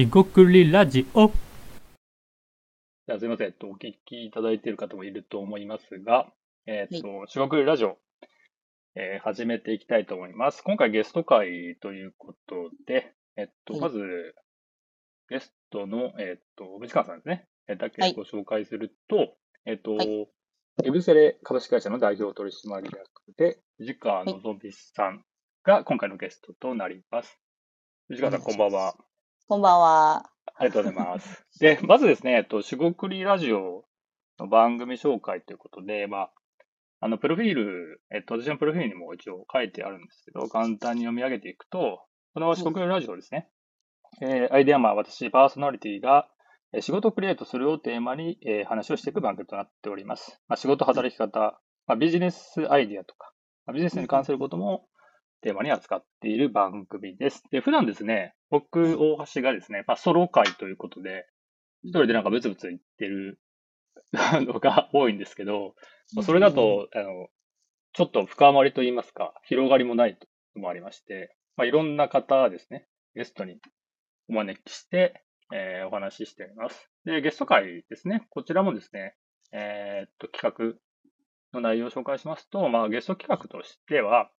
しごくりラジオ。じゃあすいません、えっと、お聞きいただいている方もいると思いますが、えっと、しごくりラジオ、えー始めていきたいと思います。今回ゲスト会ということで、えっと、はいまず、ゲストの、えっと、藤川さんですね。えーだけはいご紹介すると、えっと、はいエブセレ株式会社の代表取締役で、藤川のぞみさんが今回のゲストとなります。藤川さん、こんばんは。こんばんは。ありがとうございます。で、まずですね、えっと、しごくりラジオの番組紹介ということで、まあ、あの、プロフィール、えっと、私のプロフィールにも一応書いてあるんですけど、簡単に読み上げていくと、このしごくりラジオですね、えーアイデアマン、私、パーソナリティが、えー仕事をクリエイトするをテーマに、えー話をしていく番組となっております。まあ、仕事、働き方、まあ、ビジネスアイデアとか、まあ、ビジネスに関することもテーマに扱っている番組です。で、普段ですね、僕、大橋がですね、まあ、ソロ会ということで、一人でなんかブツブツ言ってるのが多いんですけど、まあそれだと、あの、ちょっと深まりと言いますか、広がりもないのもありまして、まあ、いろんな方ですね、ゲストにお招きして、えーお話ししています。で、ゲスト会ですね、こちらもですね、えーっと、企画の内容を紹介しますと、まあ、ゲスト企画としては、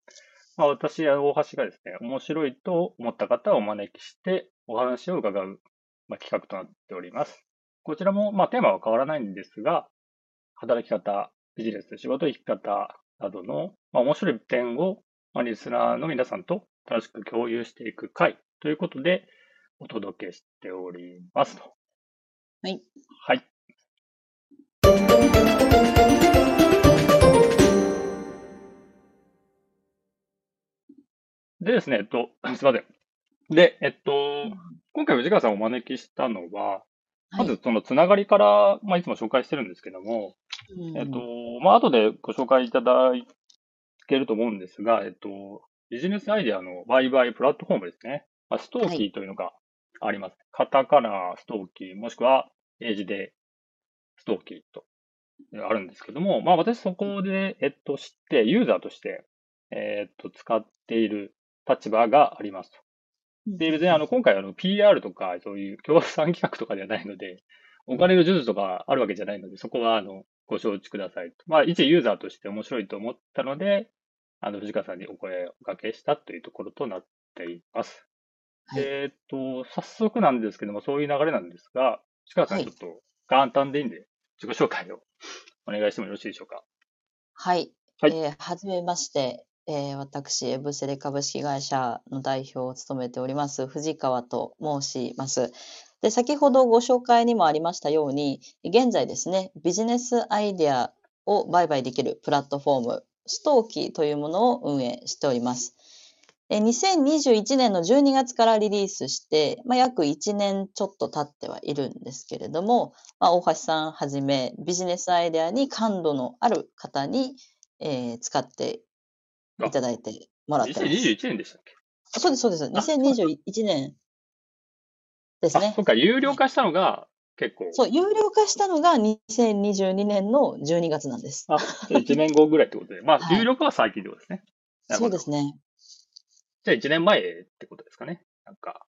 まあ、私や大橋がですね、面白いと思った方をお招きして、お話を伺う、まあ、企画となっております。こちらも、まあ、テーマは変わらないんですが、働き方、ビジネス、仕事、生き方などの、まあ、面白い点を、まあ、リスナーの皆さんと楽しく共有していく回ということで、お届けしておりますと。はい。はい。でですね、えっと、すいません。で、えっと、今回藤川さんをお招きしたのは、まずそのつながりから、まあ、いつも紹介してるんですけども、うんえっと、まあ、後でご紹介いただけると思うんですが、えっと、ビジネスアイデアの売買プラットフォームですね。まあ、ストーキーというのがあります。カタカナストーキー、もしくは英字でストーキーとあるんですけども、まあ、私そこで、えっと、知って、ユーザーとして、えっと、使っている立場がありますと。で、別にあの、今回あの、PR とか、そういう協賛企画とかではないので、お金の授受とかあるわけじゃないので、そこはあの、ご承知くださいと。まあ、一ユーザーとして面白いと思ったので、あの、藤川さんにお声をおかけしたというところとなっています。はいえーっと、早速なんですけども、そういう流れなんですが、藤川さんはいちょっと簡単でいいんで、自己紹介をお願いしてもよろしいでしょうか？はい。はいえーはじめまして、えー私、エブセレ株式会社の代表を務めております、藤川と申します。で、先ほどご紹介にもありましたように、現在ですね、ビジネスアイデアを売買できるプラットフォーム、ストーキーというものを運営しております。2021年の12月からリリースして、まあ、約1年ちょっと経ってはいるんですけれども、まあ、大橋さんはじめビジネスアイデアに感度のある方に、えー使っていただいてもらってます。2021年でしたっけ？あそうです、そうです。2021年ですあ、ねそ。っか、有料化したのが結構、そう、有料化したのが2022年の12月なんです。あ、1年後ぐらいってことで、まあ、はい有料化は最近ってことですね。そうですね。じゃあ1年前ってことですかね。なんか、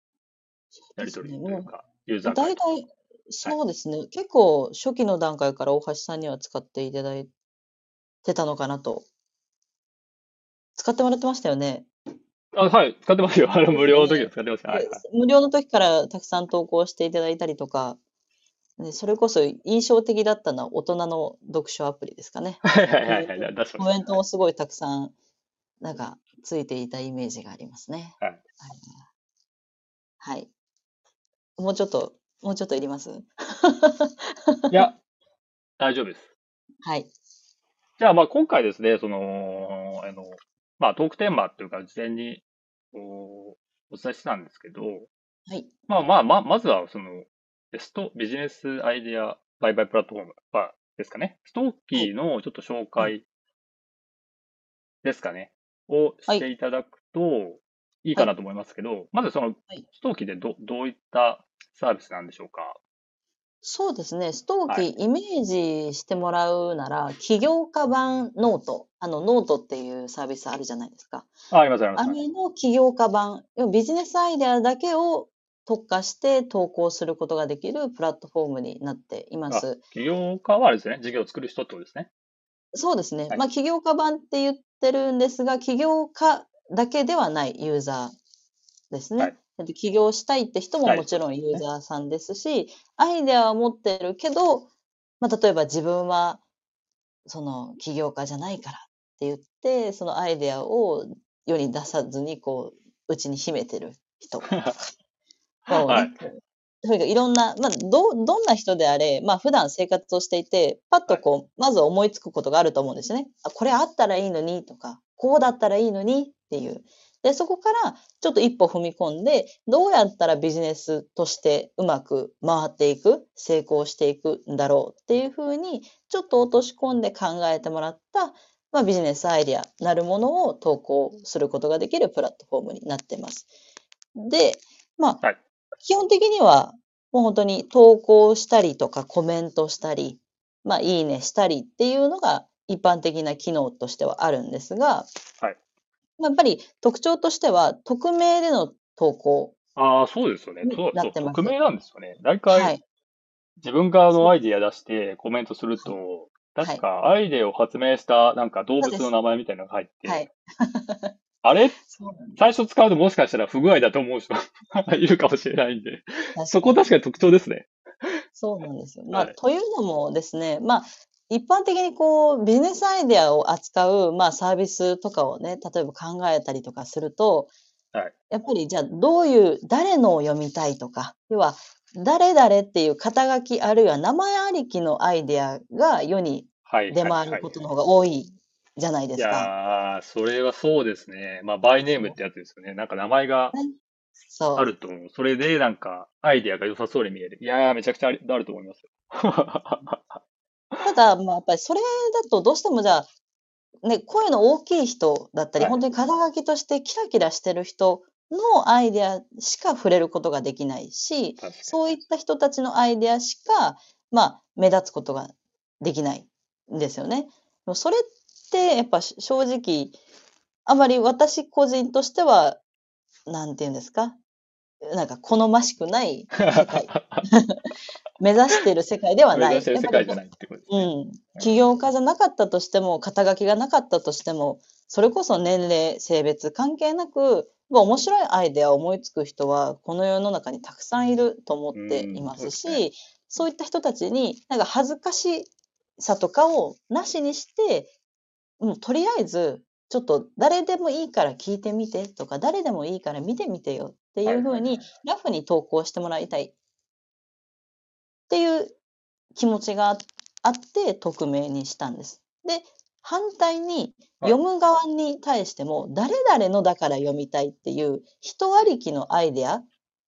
やりとりというか、ユーザー会大体、そうですね。結構初期の段階から大橋さんには使っていただいてたのかなと。使ってもらってましたよね。あ、はい、使ってますよ。あの、無料の時は使ってますよ。はい。無料の時からたくさん投稿していただいたりとか、ね、それこそ印象的だったのは大人の読書アプリですかね。はいはいはいはい。コメントもすごいたくさん、なんか、ついていたイメージがありますね。はい。はい。もうちょっと、もうちょっといります？いや、大丈夫です。はい。じゃあ、まあ、今回ですね、その、あの、まあ、トークテーマっていうか、事前に、こう、お伝えしてたんですけど、はい。まあまあ、ま、まずは、その、ベストビジネスアイデア売買プラットフォーム、まあ、ですかね。ストーキーのちょっと紹介ですかね。をしていただくといいかなと思いますけど、まずそのはい、ストーキーでど、どういったサービスなんでしょうか？そうですね。ストーキー、はいイメージしてもらうなら、起業家版 note。あの、ノートっていうサービスあるじゃないですか。あ、ありますあります。あれの起業家版、要はビジネスアイデアだけを特化して投稿することができるプラットフォームになっています。起業家はあれですね、事業を作る人ってことですね。そうですね。はいまあ、起業家版って言ってるんですが、起業家だけではないユーザーですね。はいえっと起業したいって人もはいもちろんユーザーさんですし、アイデアは持ってるけど、まあ、例えば自分はその起業家じゃないからって言って、そのアイデアを世に出さずにこう、うちに秘めてる人とか。まあはいねとにかくいろんな、まあ、ど、どんな人であれ、まあ、普段生活をしていて、パッとこう、まず思いつくことがあると思うんですよね。あ、これあったらいいのにとか、こうだったらいいのにっていう。で、そこからちょっと一歩踏み込んで、どうやったらビジネスとしてうまく回っていく、成功していくんだろうっていうふうに、ちょっと落とし込んで考えてもらった、まあ、ビジネスアイデアなるものを投稿することができるプラットフォームになっています。で、まあ、はい。基本的には、もう本当に投稿したりとかコメントしたり、まあ、いいねしたりっていうのが一般的な機能としてはあるんですが、はい。まあやっぱり特徴としては、匿名での投稿。ああ、そうですよね。にそうそう匿名なんですよね。大は体、い。自分からのアイディア出してコメントすると、はい確かアイデアを発明したなんか動物の名前みたいなのが入って、はい。あれ？最初使うともしかしたら不具合だと思う人 いるかもしれないんで、そこ確かに特徴ですね。そうなんですよ。まあ、はいというのもですね、まあ、一般的にこう、ビジネスアイデアを扱う、まあ、サービスとかをね、例えば考えたりとかすると、はいやっぱりじゃあ、どういう、誰のを読みたいとか、要は、誰々っていう肩書きあるいは名前ありきのアイデアが世にはい。出回ることの方が多いじゃないでいすか。やー、それはそうですね。まあ、バイネームってやつですよね。なんか名前が。あると、それでなんかアイデアが良さそうに見える。いやー、めちゃくちゃあると思いますよ。ただ、まあ、やっぱりそれだとどうしてもじゃあ、ね、声の大きい人だったり、はい本当に肩書きとしてキラキラしてる人のアイデアしか触れることができないし、確かに。そういった人たちのアイデアしか、まあ、目立つことができないんですよね。でもそれって、やっぱし正直、あまり私個人としては、なんていうんですか、なんか好ましくない世界、目指している世界ではない。目指してる世界じゃないってことですね。うん。起業家じゃなかったとしても、肩書きがなかったとしても、それこそ年齢、性別関係なく、まあ面白いアイデアを思いつく人は、この世の中にたくさんいると思っていますうんそうでし、そういった人たちに、なんか恥ずかしさとかをなしにして、もうとりあえず、ちょっと誰でもいいから聞いてみてとか、誰でもいいから見てみてよっていうふうに、ラフに投稿してもらいたいっていう気持ちがああって匿名にしたんです。で、反対にはい読む側に対しても誰々のだから読みたいっていう人ありきのアイデア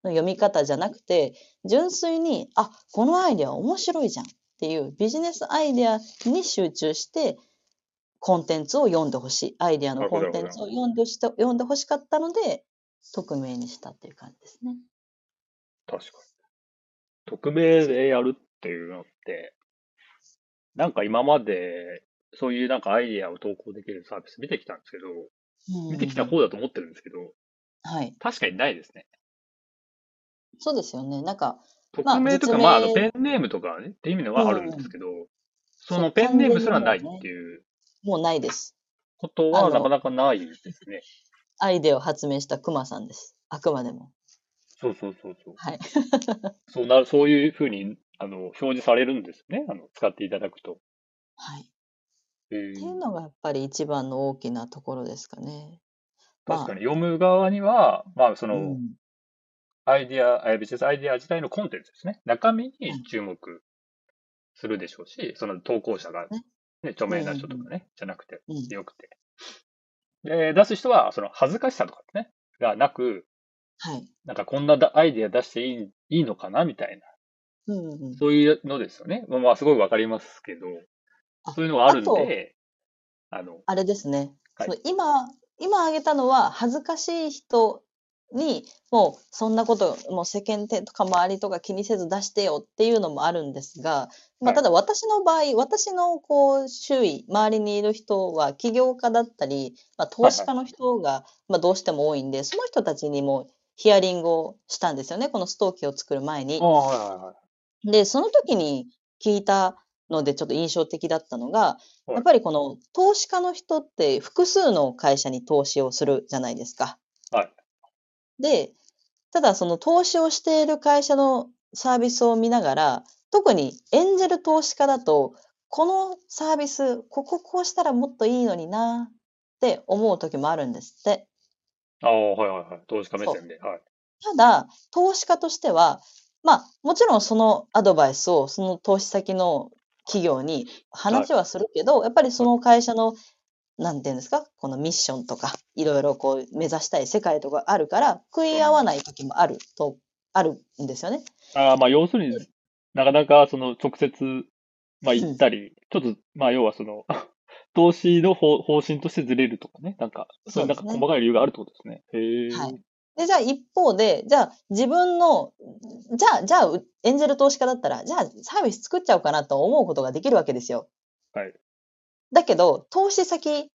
の読み方じゃなくて、純粋に、あ、このアイデア面白いじゃんっていうビジネスアイデアに集中してコンテンツを読んでほしい。アイデアのコンテンツを読んでほし読んでほしかったので、匿名にしたっていう感じですね。確かに。匿名でやるっていうのって、なんか今まで、そういうなんかアイデアを投稿できるサービス見てきたんですけど、見てきたうん方だと思ってるんですけど、はい。確かにないですね。そうですよね。なんか、まあ匿名とか、まあ、あの、ペンネームとかね、って意味のはあるんですけど、そのペンネームすらないっていうもうないです。ことはなかなかないですね。アイデアを発明したクマさんです。あくまでも。そうそうそうそう。はい。そうなる、そういうふうに、あの、表示されるんですね。あの、使っていただくと。はい。えーっていうのがやっぱり一番の大きなところですかね。確かに読む側には、まあ、その、うん。アイディア、えービジネスアイディア自体のコンテンツですね。中身はいに注目するでしょうし、その投稿者が、ねね、著名な人とかね、じゃなくて、うん。よくて。で、出す人は、その恥ずかしさとかね、がなく、はい。なんかこんなだアイディア出していいいいのかなみたいな、うんうん。そういうのですよね。まあまあ、すごいわかりますけど、あそういうのがあるんで、あの、あれですね。はいその今、今挙げたのは恥ずかしい人に、もうそんなこと、もう世間体とか周りとか気にせず出してよっていうのもあるんですが、まあ、はいただ私の場合、私のこう周囲、周りにいる人は起業家だったり、まあ、投資家の人が、まあ、どうしても多いんで、その人たちにもヒアリングをしたんですよね。このストーキーを作る前にあ。あ、はいはいはい。で、その時に聞いたのでちょっと印象的だったのが、はいやっぱりこの投資家の人って複数の会社に投資をするじゃないですか。はい。で、ただその投資をしている会社のサービスを見ながら、特にエンジェル投資家だと、このサービス、こここうしたらもっといいのになって思う時もあるんですって。ああ、はいはいはい。投資家目線で。はい。ただ、投資家としては、まあ、もちろんそのアドバイスをその投資先の企業に話はするけど、やっぱりその会社の、なんていうんですか、このミッションとか、いろいろこう目指したい世界とかあるから、食い合わない時もあると、あるんですよね。ああ、まあ要するに、なかなかその直接、まあ行ったり、ちょっと、まあ要はその、投資の方方針としてずれるとかね。なんか、そういうなんか細かい理由があるってことですね。へえ。はいで、じゃあ一方で、じゃあ自分の、じゃあ、じゃあ、うエンジェル投資家だったら、じゃあサービス作っちゃおうかなと思うことができるわけですよ。はい。だけど、投資先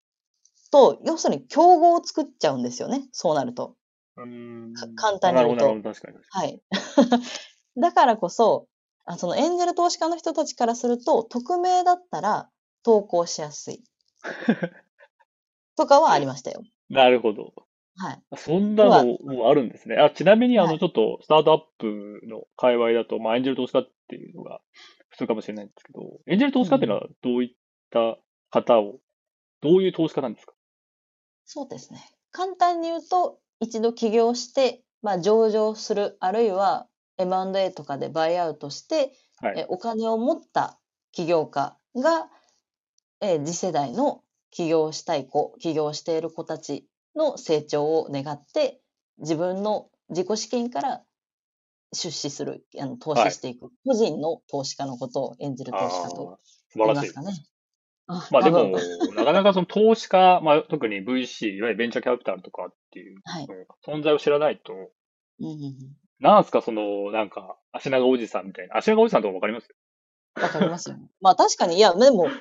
と、要するに競合を作っちゃうんですよね。そうなると。うーんか簡単に言うとなるほど、なるほど、確かに。はい。だからこそ、あそのエンジェル投資家の人たちからすると、匿名だったら投稿しやすい。とかはありましたよ。なるほど。はい。そんなのもあるんですね。あ、ちなみに、あの、はいちょっと、スタートアップの界隈だと、まあ、エンジェル投資家っていうのが普通かもしれないんですけど、エンジェル投資家っていうのはどういった方を、どういう投資家なんですか？そうですね。簡単に言うと、一度起業して、まあ、上場する、あるいは M&A とかでバイアウトして、はい。えお金を持った起業家が、えー次世代の起業したい子、起業している子たちの成長を願って、自分の自己資金から出資する、あの投資していく、個人の投資家のことを演じる投資家と言います。かね。あまあでも なかなかその投資家、まあ特に VC、いわゆるベンチャーキャピタルとかっていうはい。存在を知らないと、うんうんうんなんすかその、なんか、足長おじさんみたいな。足長おじさんとかわかります？わかりますよ。まあ確かに、いや、でも、雰囲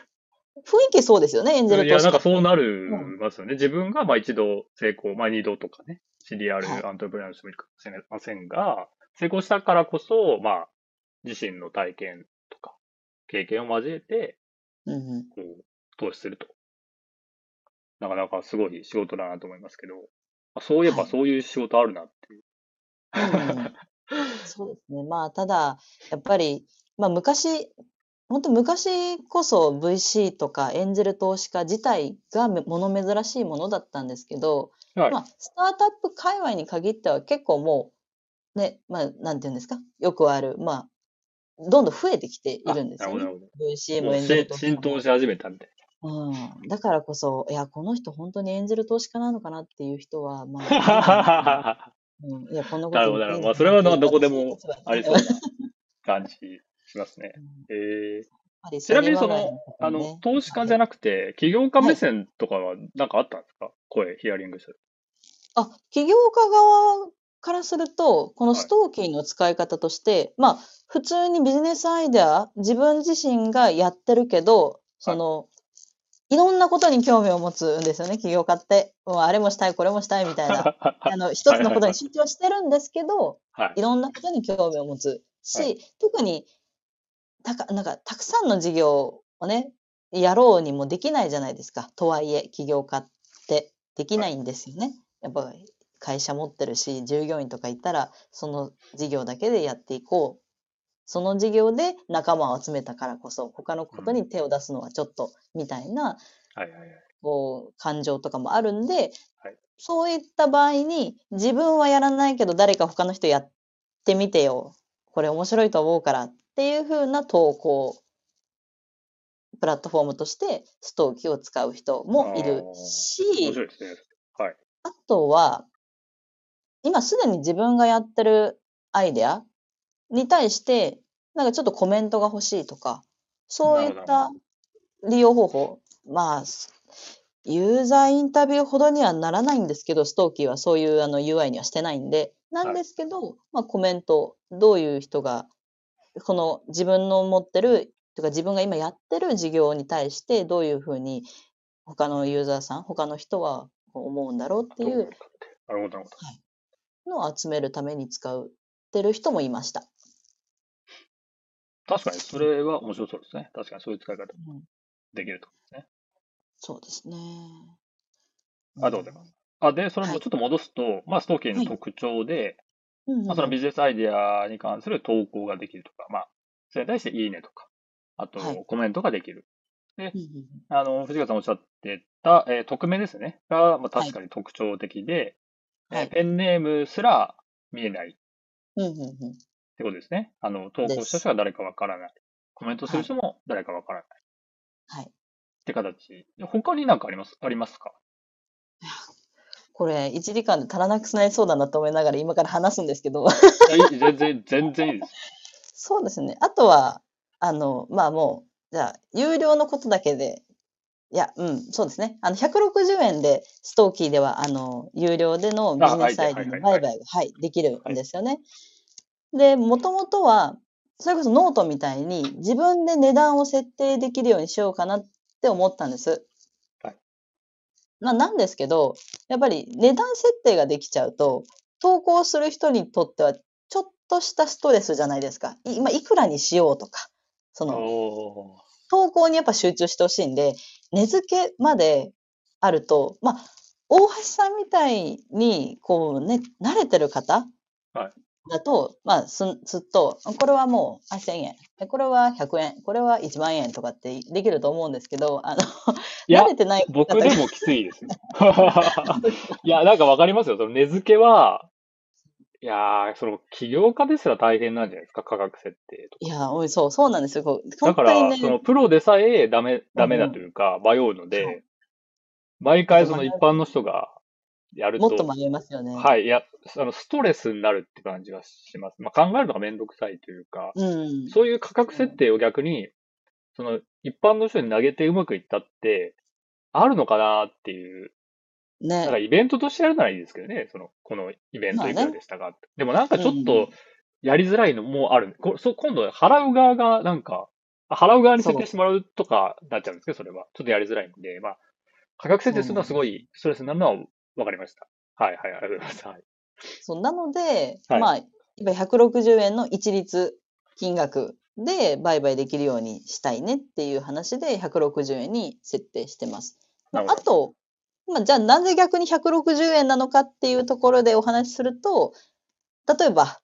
気そうですよね、エンジェルいや、投資家なんかそうなるますよね。自分がまあ一度成功、まあ二度とかね、知り合はいるアントレプレナーの人もいるかもしれませんが、成功したからこそ、まあ、自身の体験とか、経験を交えて、うんうんこう、投資すると。なかなかすごい仕事だなと思いますけど、あそういえばはいそういう仕事あるなっていう。うんうん そうですね。まあ、ただ、やっぱり、まあ、昔、本当昔こそ VC とかエンジェル投資家自体がめ物珍しいものだったんですけど、はいまあ、スタートアップ界隈に限っては結構もう、ね、まあ、なんていうんですか、よくある、まあ、どんどん増えてきているんですよねあなるほ。ど、なる VC ほど。もうもエンジェルし投資浸透し始めたみたいうん。だからこそ、いや、この人本当にエンジェル投資家なのかなっていう人は、まあ、な。うん、いや、こんなことなるほど、なるほど。まあ、それはどこでも ありそうな感じしますね。うんえー、ちなみにその、あの、ね投資家じゃなくて、起業家目線とかはなんかあったんですか？声、ヒアリングしてる。あ、起業家側からすると、このはいストーキーの使い方として、まあ、普通にビジネスアイデア、自分自身がやってるけど、その、いろんなことに興味を持つんですよね、起業家って。もうあれもしたい、これもしたいみたいな。あの、一つのことに集中してるんですけど、はいいろんなことに興味を持つし、はい特にたか、なんか、たくさんの事業をね、やろうにもできないじゃないですか。とはいえ、起業家ってできないんですよね。やっぱり会社持ってるし、従業員とかいたら、その事業だけでやっていこう。その事業で仲間を集めたからこそ、他のことに手を出すのはちょっと、みたいな、う、感情とかもあるんで、はいそういった場合に、自分はやらないけど、誰か他の人やってみてよ。これ面白いと思うからっていう風な投稿、プラットフォームとして、ストーキーを使う人もいるし。あとは、今すでに自分がやってるアイデアに対して、なんかちょっとコメントが欲しいとか、そういった利用方法、まあ、すユーザーインタビューほどにはならないんですけど、ストーキーはそういうあの UI にはしてないんで、なんですけど、まあコメント、どういう人が、この自分の持ってる、とか自分が今やってる事業に対してどういうふうに他のユーザーさん、他の人は思うんだろうっていうなるほど、なるほど。のを集めるために使ってる人もいました。確かに、それは面白そうですね。確かにそういう使い方うんできるとですね。そうですね。あどうぞあ、で、それもちょっと戻すと、まあ、ストーキーの特徴で、うんまあ、そのビジネスアイデアに関する投稿ができるとか、まあ、それに対していいねとか、あとはいコメントができる。うんうんあの、藤川さんおっしゃってた、えー匿名ですね。が、まあ、確かに特徴的で、はいえーペンネームすら見えないっうんうんうんてことですね。あの、投稿した人が誰かわからない。コメントする人も誰かわからない。はい。って形。他になんかあります？ありますか？これ、1時間で足らなくなりそうだなと思いながら今から話すんですけど、全然、全然いいです。そうですね。あとは、あの、まあもう、じゃあ、有料のことだけで、いや、うん、そうですね。あの、160円で、ストーキーでは、あの、有料でのビジネスアイデアの売買が、はい、できるんですよね。で、もともとは、それこそノートみたいに、自分で値段を設定できるようにしようかなって思ったんです。はい。まあ、なんですけど、やっぱり値段設定ができちゃうと、投稿する人にとっては、ちょっとしたストレスじゃないですか。い今、いくらにしようとか、その、投稿にやっぱ集中してほしいんで、値付けまであると、まあ、大橋さんみたいに、こうね、慣れてる方はいだと、まあ、すん、すっと、これはもう、あ、1000円。これは100円。これは1万円とかってできると思うんですけど、あの、慣れてない方僕でもきついですよ。いや、なんかわかりますよ。その値付けは、いやー、その起業家ですら大変なんじゃないですか、価格設定とか。いや、おいそう、そうなんですよ。こうだから、本当にね、そのプロでさえダメ、ダメだというか、迷うのはでい、毎回その一般の人がやると、もっと迷いますよね。はい、いや、あの、ストレスになるって感じがします。まあ、考えるのがめんどくさいというか、うん。そういう価格設定を逆に、その、一般の人に投げてうまくいったって、あるのかなっていう、なんかね。イベントとしてやるならいいですけどね、その、このイベンまあねトいくらでしたかって。でもなんかちょっうんと、やりづらいのもある。こそ今度、払う側がなんか、あ払う側に設定してもらうとかなっちゃうんですけど、それは。ちょっとやりづらいんで、まあ、価格設定するのはすごいストレスになるのは分かりました。はいはい、ありがとうございます。はい。そう、なので、はいまあ、やっぱり160円の一律金額で売買できるようにしたいねっていう話で160円に設定してます。あと、まあ、じゃあなぜ逆に160円なのかっていうところでお話しすると、例えば、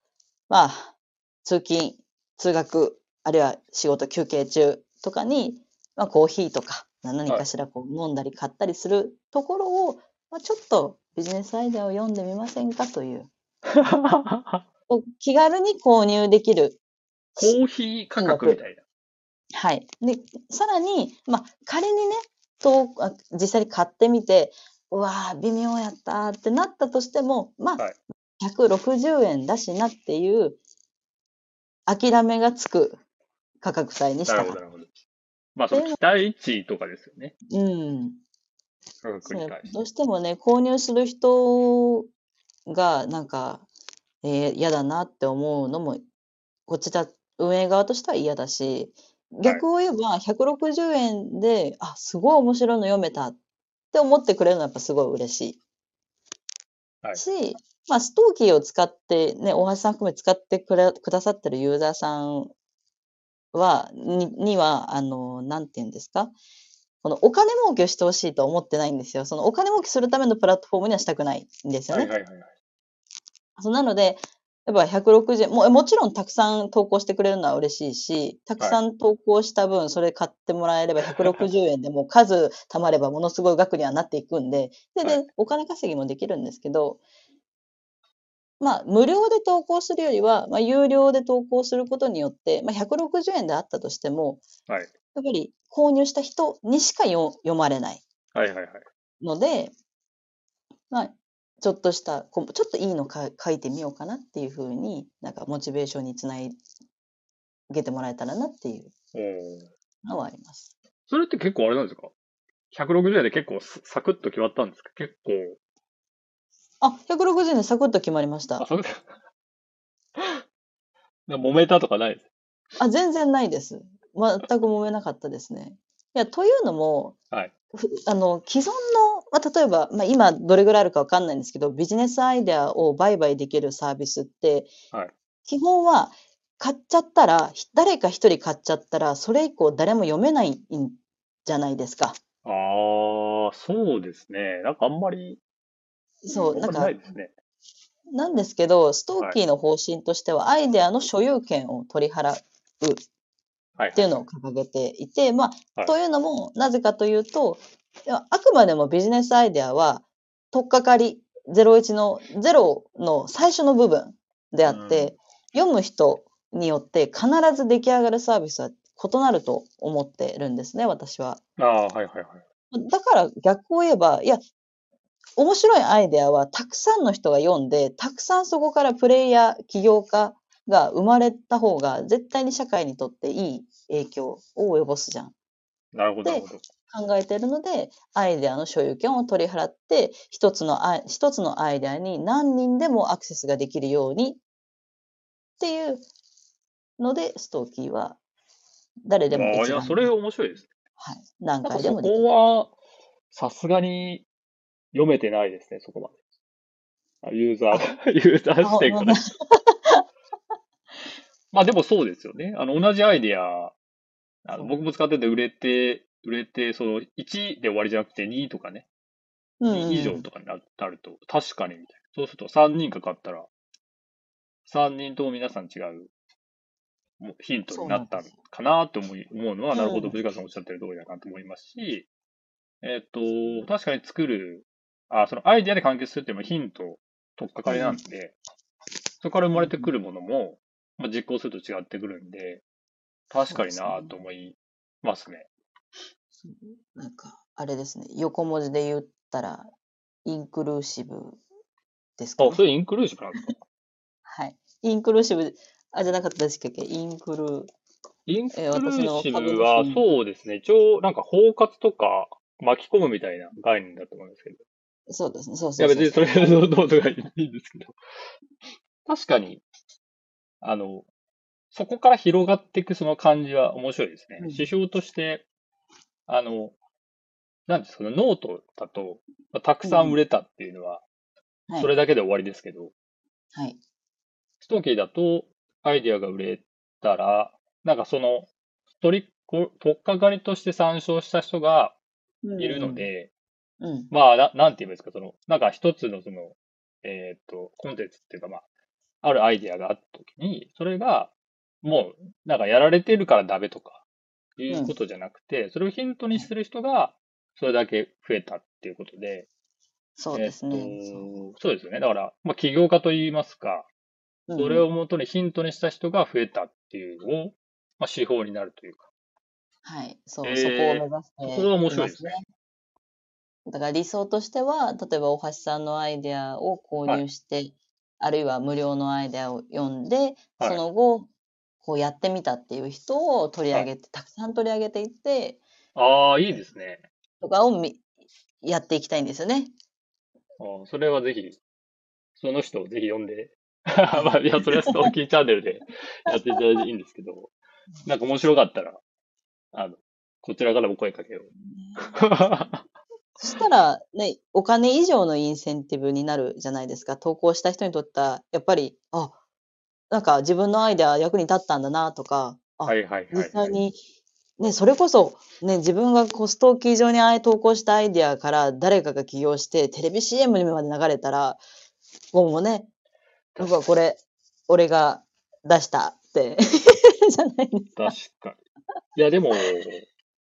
まあ、通勤、通学、あるいは仕事休憩中とかに、まあ、コーヒーとか何かしらこう飲んだり買ったりするところを、まあ、ちょっとビジネスアイデアを読んでみませんかという 気軽に購入できる。コーヒー価格みたいな。はい。で、さらに、まあ、仮にね、とあ実際に買ってみて、うわー、微妙やったーってなったとしても、まあ、はい160円だしなっていう、諦めがつく価格帯にしたなるほど。まあ、その期待値とかですよね。うん。価格に対してど。うしてもね、購入する人が、なんか、えー嫌だなって思うのも、こちら、運営側としては嫌だし、逆を言えば、160円で、あ、すごい面白いの読めたって思ってくれるのはやっぱすごい嬉しい。はいし、まあ、ストーキーを使って、ね、大橋さん含め使ってくれくださってるユーザーさんは、にには、あの、なんて言うんですか？このお金儲けをしてほしいとは思ってないんですよ。そのお金儲けするためのプラットフォームにはしたくないんですよね。はいはいはいはい。そうなので、やっぱ160円、もうもちろんたくさん投稿してくれるのは嬉しいし、たくさん投稿した分、それ買ってもらえれば160円でもう数貯まればものすごい額にはなっていくんで、で、はで、お金稼ぎもできるんですけど、まあ、無料で投稿するよりは、まあ、有料で投稿することによって、まあ、160円であったとしても、はい。やっぱり購入した人にしかよ読まれない。はいはいはい。ので、まあ、ちょっとした、こうちょっといいのか書いてみようかなっていうふうに、なんかモチベーションにつないげてもらえたらなっていうのはあります。それって結構あれなんですか ?160 円で結構ササクッと決まったんですか？結構。あ、160円でサクッと決まりましたあ、。揉めたとかないです？あ、全然ないです。全く揉めなかったですね。いや、というのも、はいふあの、既存まあ、例えば、まあ、今どれぐらいあるかわかんないんですけど、ビジネスアイデアを売買できるサービスって、はい基本は買っちゃったら、ひ誰か一人買っちゃったら、それ以降誰も読めないんじゃないですか。ああ、そうですね。なんかあんまり、そう、なんかない、ですね。なんですけど、ストーキーの方針としては、アイデアの所有権を取り払うはい。っていうのを掲げていて、まあ、はいというのも、なぜかというと、あくまでもビジネスアイデアは、取っかかり01の0の最初の部分であって、読む人によって必ず出来上がるサービスは異なると思ってるんですね、私は。ああ、はいはいはい。だから逆を言えば、いや、面白いアイデアはたくさんの人が読んで、たくさんそこからプレイヤー、起業家が生まれた方が絶対に社会にとっていい影響を及ぼすじゃん。なるほど。考えてるので、アイデアの所有権を取り払って、一つのアイ一つのアイデアに何人でもアクセスができるようにっていうので、ストーキーは誰でもああ、いや、それ面白いです。はい、何なんかそ回でもできる。こは、さすがに読めてないですね、そこまで。あユーザー、ユーザー視点から。まあでもそうですよね。あの、同じアイディア、あの僕も使ってて売れて、売れて、その1で終わりじゃなくて2とかね、うんうん。2以上とかにななると、確かにみたいな。そうすると3人かかったら、3人とも皆さん違うヒントになったのかなと思うのは、うんなるほど、藤川さんおっしゃってる通りだなと思いますし、えっ、と、確かに作る、あ、そのアイデアで完結するっていうのはヒント、取っかかりなんで、そこから生まれてくるものも、まあ、実行すると違ってくるんで、確かになと思いますね。なんか、あれですね、横文字で言ったら、インクルーシブですか、ねあ、それインクルーシブなんですか？はい。インクルーシブ、あ、じゃなかったでしたっけインクル、インクルえー私のーシ株ブは、主そうですね。一応、なんか包括とか巻き込むみたいな概念だと思うんですけど。そうですね、そういや、そうそう別にそれどうどうとかいいんですけど。確かに、あの、そこから広がっていくその感じは面白いですね。うん。指標として、あの、なんですかね、ノートだと、まあたくさん売れたっていうのは、はい。それだけで終わりですけど、はい。ストーキーだと、アイディアが売れたら、なんかその、取り、こ取っかかりとして参照した人がいるので、うん、まあ、ななんて言えばいいですか、その、なんか一つのその、えーっと、コンテンツっていうか、まあ、あるアイディアがあったときに、それが、もう、なんかやられてるからダメとか、いうことじゃなくて、それをヒントにする人が、それだけ増えたっていうことで、そうですね。えーっと、そうですよね。だから、まあ、起業家と言いますか、うん。それをもとにヒントにした人が増えたっていうのを、まあ、手法になるというか。はい、そう、えーそこを目指してそれは面白いですね。だから理想としては、例えば大橋さんのアイデアを購入して、あるいは無料のアイデアを読んで、はい。その後、こうやってみたっていう人を取り上げて、たくさん取り上げていって、ああ、いいですね。とかをみやっていきたいんですよね。あーそれはぜひ、その人をぜひ読んで、まあ、いや、それはストーキーチャンネルでやっていただいていいんですけど、なんか面白かったら、あの、こちらからも声かけよう。そしたら、ね、お金以上のインセンティブになるじゃないですか。投稿した人にとっては、やっぱり、あ、なんか自分のアイデア役に立ったんだなとか、あはいはいはい。実際に、ね、それこそ、ね、自分がこうストーキー上にああ投稿したアイデアから誰かが起業して、テレビ CM にまで流れたら、もうね、僕はこれ、俺が出したって、じゃないですか。確かに。いや、でも、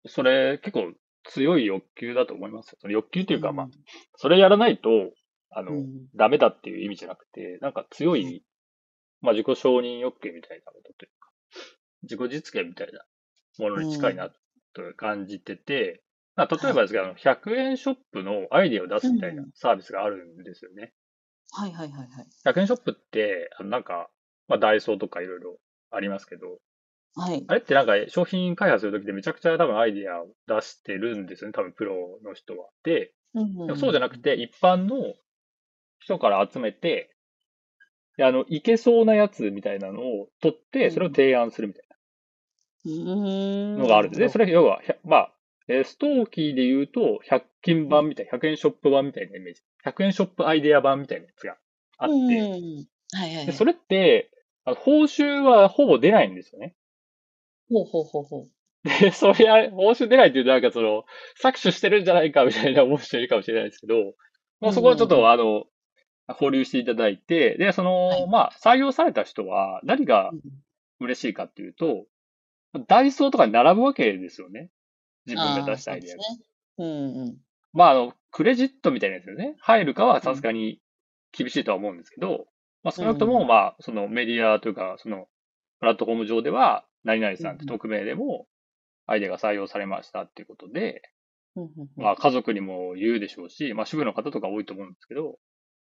それ結構強い欲求だと思いますよ。その欲求っていうか、まあ、それやらないと、あの、うんダメだっていう意味じゃなくて、なんか強い、まあ自己承認欲求みたいなことというか、自己実現みたいなものに近いなと感じてて、まあ例えばですけど、あの100円ショップのアイデアを出すみたいなうんサービスがあるんですよね。はいはいはいはい。100円ショップって、あのなんか、まあダイソーとかいろいろありますけど、はい。あれってなんか商品開発するときってめちゃくちゃ多分アイデアを出してるんですよね、多分プロの人は。で、うんでもそうじゃなくて、一般の人から集めて、であの、いけそうなやつみたいなのを取って、それを提案するみたいなのがあるんで。それ要は、ひゃまあ、えーストーキーで言うと、100均版みたい、100円ショップ版みたいなイメージ。100円ショップアイデア版みたいなやつがあって、うんはいはいそれって、あの報酬はほぼ出ないんですよね。ほうほうほうほう。で、そりゃ、報酬出ないって言うとなんかその、搾取してるんじゃないかみたいな思う人いるかもしれないですけど、まあそこはちょっとあの、保留していただいて、で、その、はいまあ採用された人は何がうん嬉しいかっていうと、ダイソーとかに並ぶわけですよね。自分が出したアイデアが。うですね。うんうん。まあ、あの、クレジットみたいなやつですね。入るかはさすがに厳しいとは思うんですけど、まあ少なくとも、うんまあ、そのメディアというか、その、プラットフォーム上では、何々さんってうん匿名でも、アイデアが採用されましたっていうことで、まあ家族にも言うでしょうし、まあ主婦の方とか多いと思うんですけど、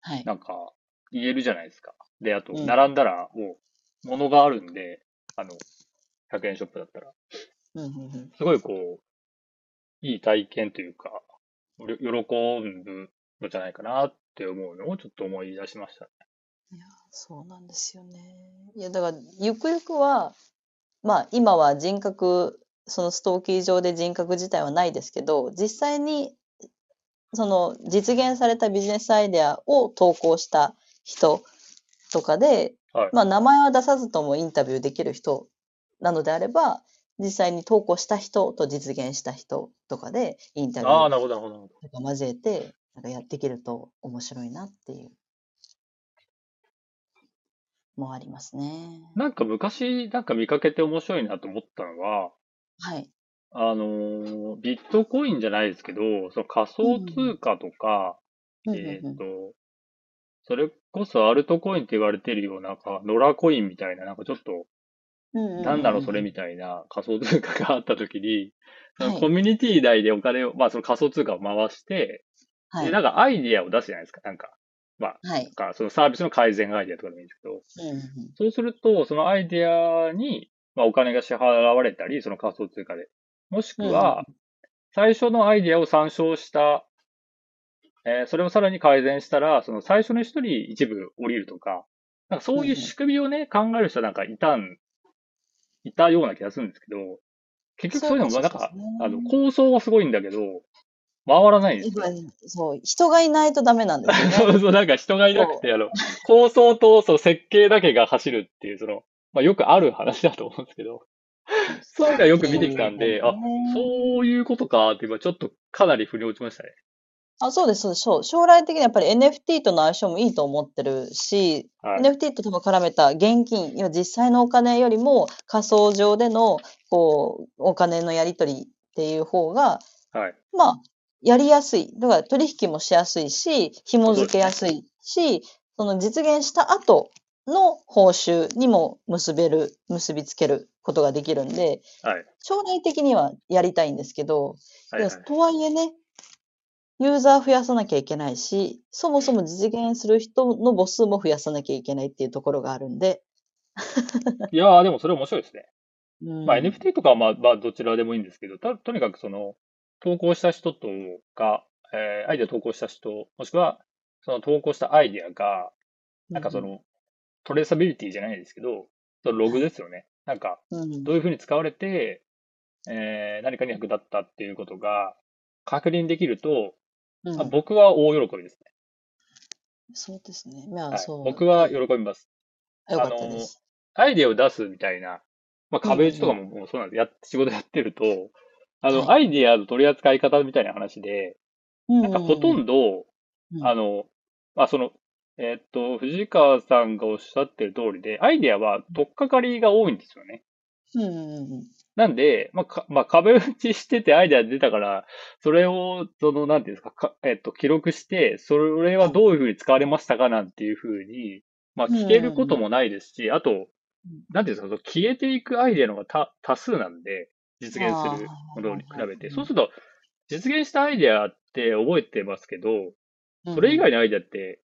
はい。なんか言えるじゃないですか。で、あと、うん並んだらもう、物があるんで、あの、100円ショップだったら、うんうんうんすごいこう、いい体験というか、よ喜ぶのじゃないかなって思うのをちょっと思い出しました。いや、そうなんですよね。いや、だから、ゆくゆくは、まあ、今は人格、そのストーキー上で人格自体はないですけど、実際に、その実現されたビジネスアイデアを投稿した人とかで、はい。まあ、名前は出さずともインタビューできる人なのであれば、実際に投稿した人と実現した人とかでインタビュー。とか交えて、なんかやっていけると面白いなっていう、もありますね。なんか昔、なんか見かけて面白いなと思ったのは、はい。あのービットコインじゃないですけど、その仮想通貨とか、うんうんえっ、うんと、それこそアルトコインって言われてるような、なんか、ノラコインみたいな、なんかちょっと、なんだろうそれみたいな仮想通貨があった時に、コミュニティ内でお金を、まあその仮想通貨を回して、で、はい。なんかアイディアを出すじゃないですか。なんか、まあ、はいなん。かそのサービスの改善アイディアとかでもいいんですけど、そうすると、そのアイディアに、まあお金が支払われたり、その仮想通貨で。もしくは、最初のアイディアを参照した、えーそれをさらに改善したら、その最初の人に一部降りるとか、なんかそういう仕組みをね、考える人なんかいたん、いたような気がするんですけど、結局そういうのもなんか、あの、構想はすごいんだけど、回らないんですよ。そう、人がいないとダメなんですよそね。うそう、なんか人がいなくて、あの、構想とその設計だけが走るっていう、その、まあよくある話だと思うんですけど、そういうのはよく見てきたんで、あ、そういうことかって今ちょっとかなり腑に落ちましたね。あ、そうです、そうです。そう将来的にやっぱり NFT との相性もいいと思ってるし、はい。NFT と多分絡めた現金、実際のお金よりも仮想上でのこうお金のやり取りっていう方が、はい。まあ、やりやすい。だから取引もしやすいし、紐付けやすいし、その実現した後の報酬にも結べる、結びつけることができるんで、はい。将来的にはやりたいんですけど、はい、はい。とはいえね、ユーザー増やさなきゃいけないし、そもそも実現する人の母数も増やさなきゃいけないっていうところがあるんで。いやー、でもそれ面白いですね。うんまあ NFT とかはまあ、まあどちらでもいいんですけど、たとにかくその、投稿した人とが、えーアイデア投稿した人、もしくは、その投稿したアイデアが、なんかそ、の、トレーサビリティじゃないですけど、そのログですよね。なんか、うんどういうふうに使われて、えー何かに役立ったっていうことが確認できると、うんあ僕は大喜びですね。そうですね。まあ、はいそう。僕は喜びます。よかったです。アイデアを出すみたいな、まあ、壁打ちとかももうそうなんです。やっ仕事やってると、あの、はいアイデアの取り扱い方みたいな話で、なんかほとんど、うんあの、まあ、その、えーっと、藤川さんがおっしゃってる通りで、アイデアは取っかかりが多いんですよね。うんなんで、まあ、か、まあ、壁打ちしててアイデア出たから、それを、その、なんていうんですか、かえっと、記録して、それはどういうふうに使われましたかなんていうふうに、まあ、聞けることもないですし、あと、なんていうんですか、消えていくアイデアの方が多多数なんで、実現するものに比べて。そうすると、実現したアイデアって覚えてますけど、うんそれ以外のアイデアって、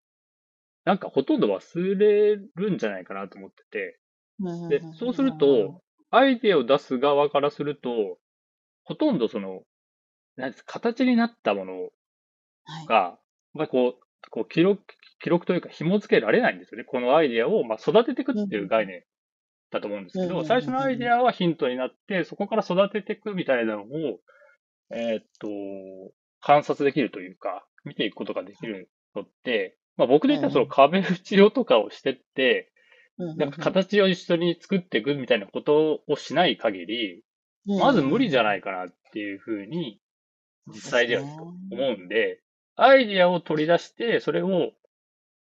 なんかほとんど忘れるんじゃないかなと思ってて、うんで、そうすると、アイデアを出す側からすると、ほとんどその、なんですか形になったものはい。が、まあ、こう、こう記録、記録というか紐付けられないんですよね。このアイデアを、まあ、育てていくっていう概念だと思うんですけど、最初のアイデアはヒントになって、そこから育てていくみたいなのを、えーっと、観察できるというか、見ていくことができるのって、まあ僕で言ったらその壁打ちをとかをしてって、なんか形を一緒に作っていくみたいなことをしない限り、まず無理じゃいないかなっていうふうに、実際では思うんで、アイディアを取り出して、それを、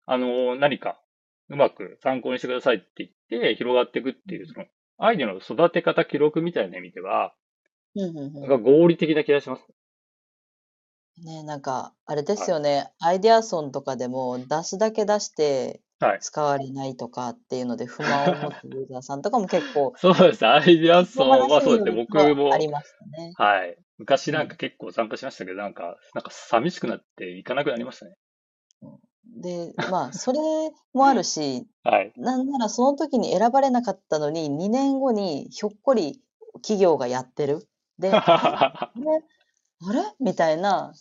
あの、何か、うまく参考にしてくださいって言って、広がっていくっていう、その、アイディアの育て方記録みたいな意味では、なんか合理的な気がします。ね、なんか、あれですよね、アイデアソンとかでも出すだけ出してはい。使われないとかっていうので不満を持つユーザーさんとかも結構、そうです。アイディアソンはそうですね。僕もあ、りましたね。はい。昔なんか結構参加しましたけど、なんか、なんか寂しくなっていかなくなりましたね。で、まあ、それもあるし、はい。なんならその時に選ばれなかったのに、2年後にひょっこり企業がやってる。で、あ れあれ？みたいな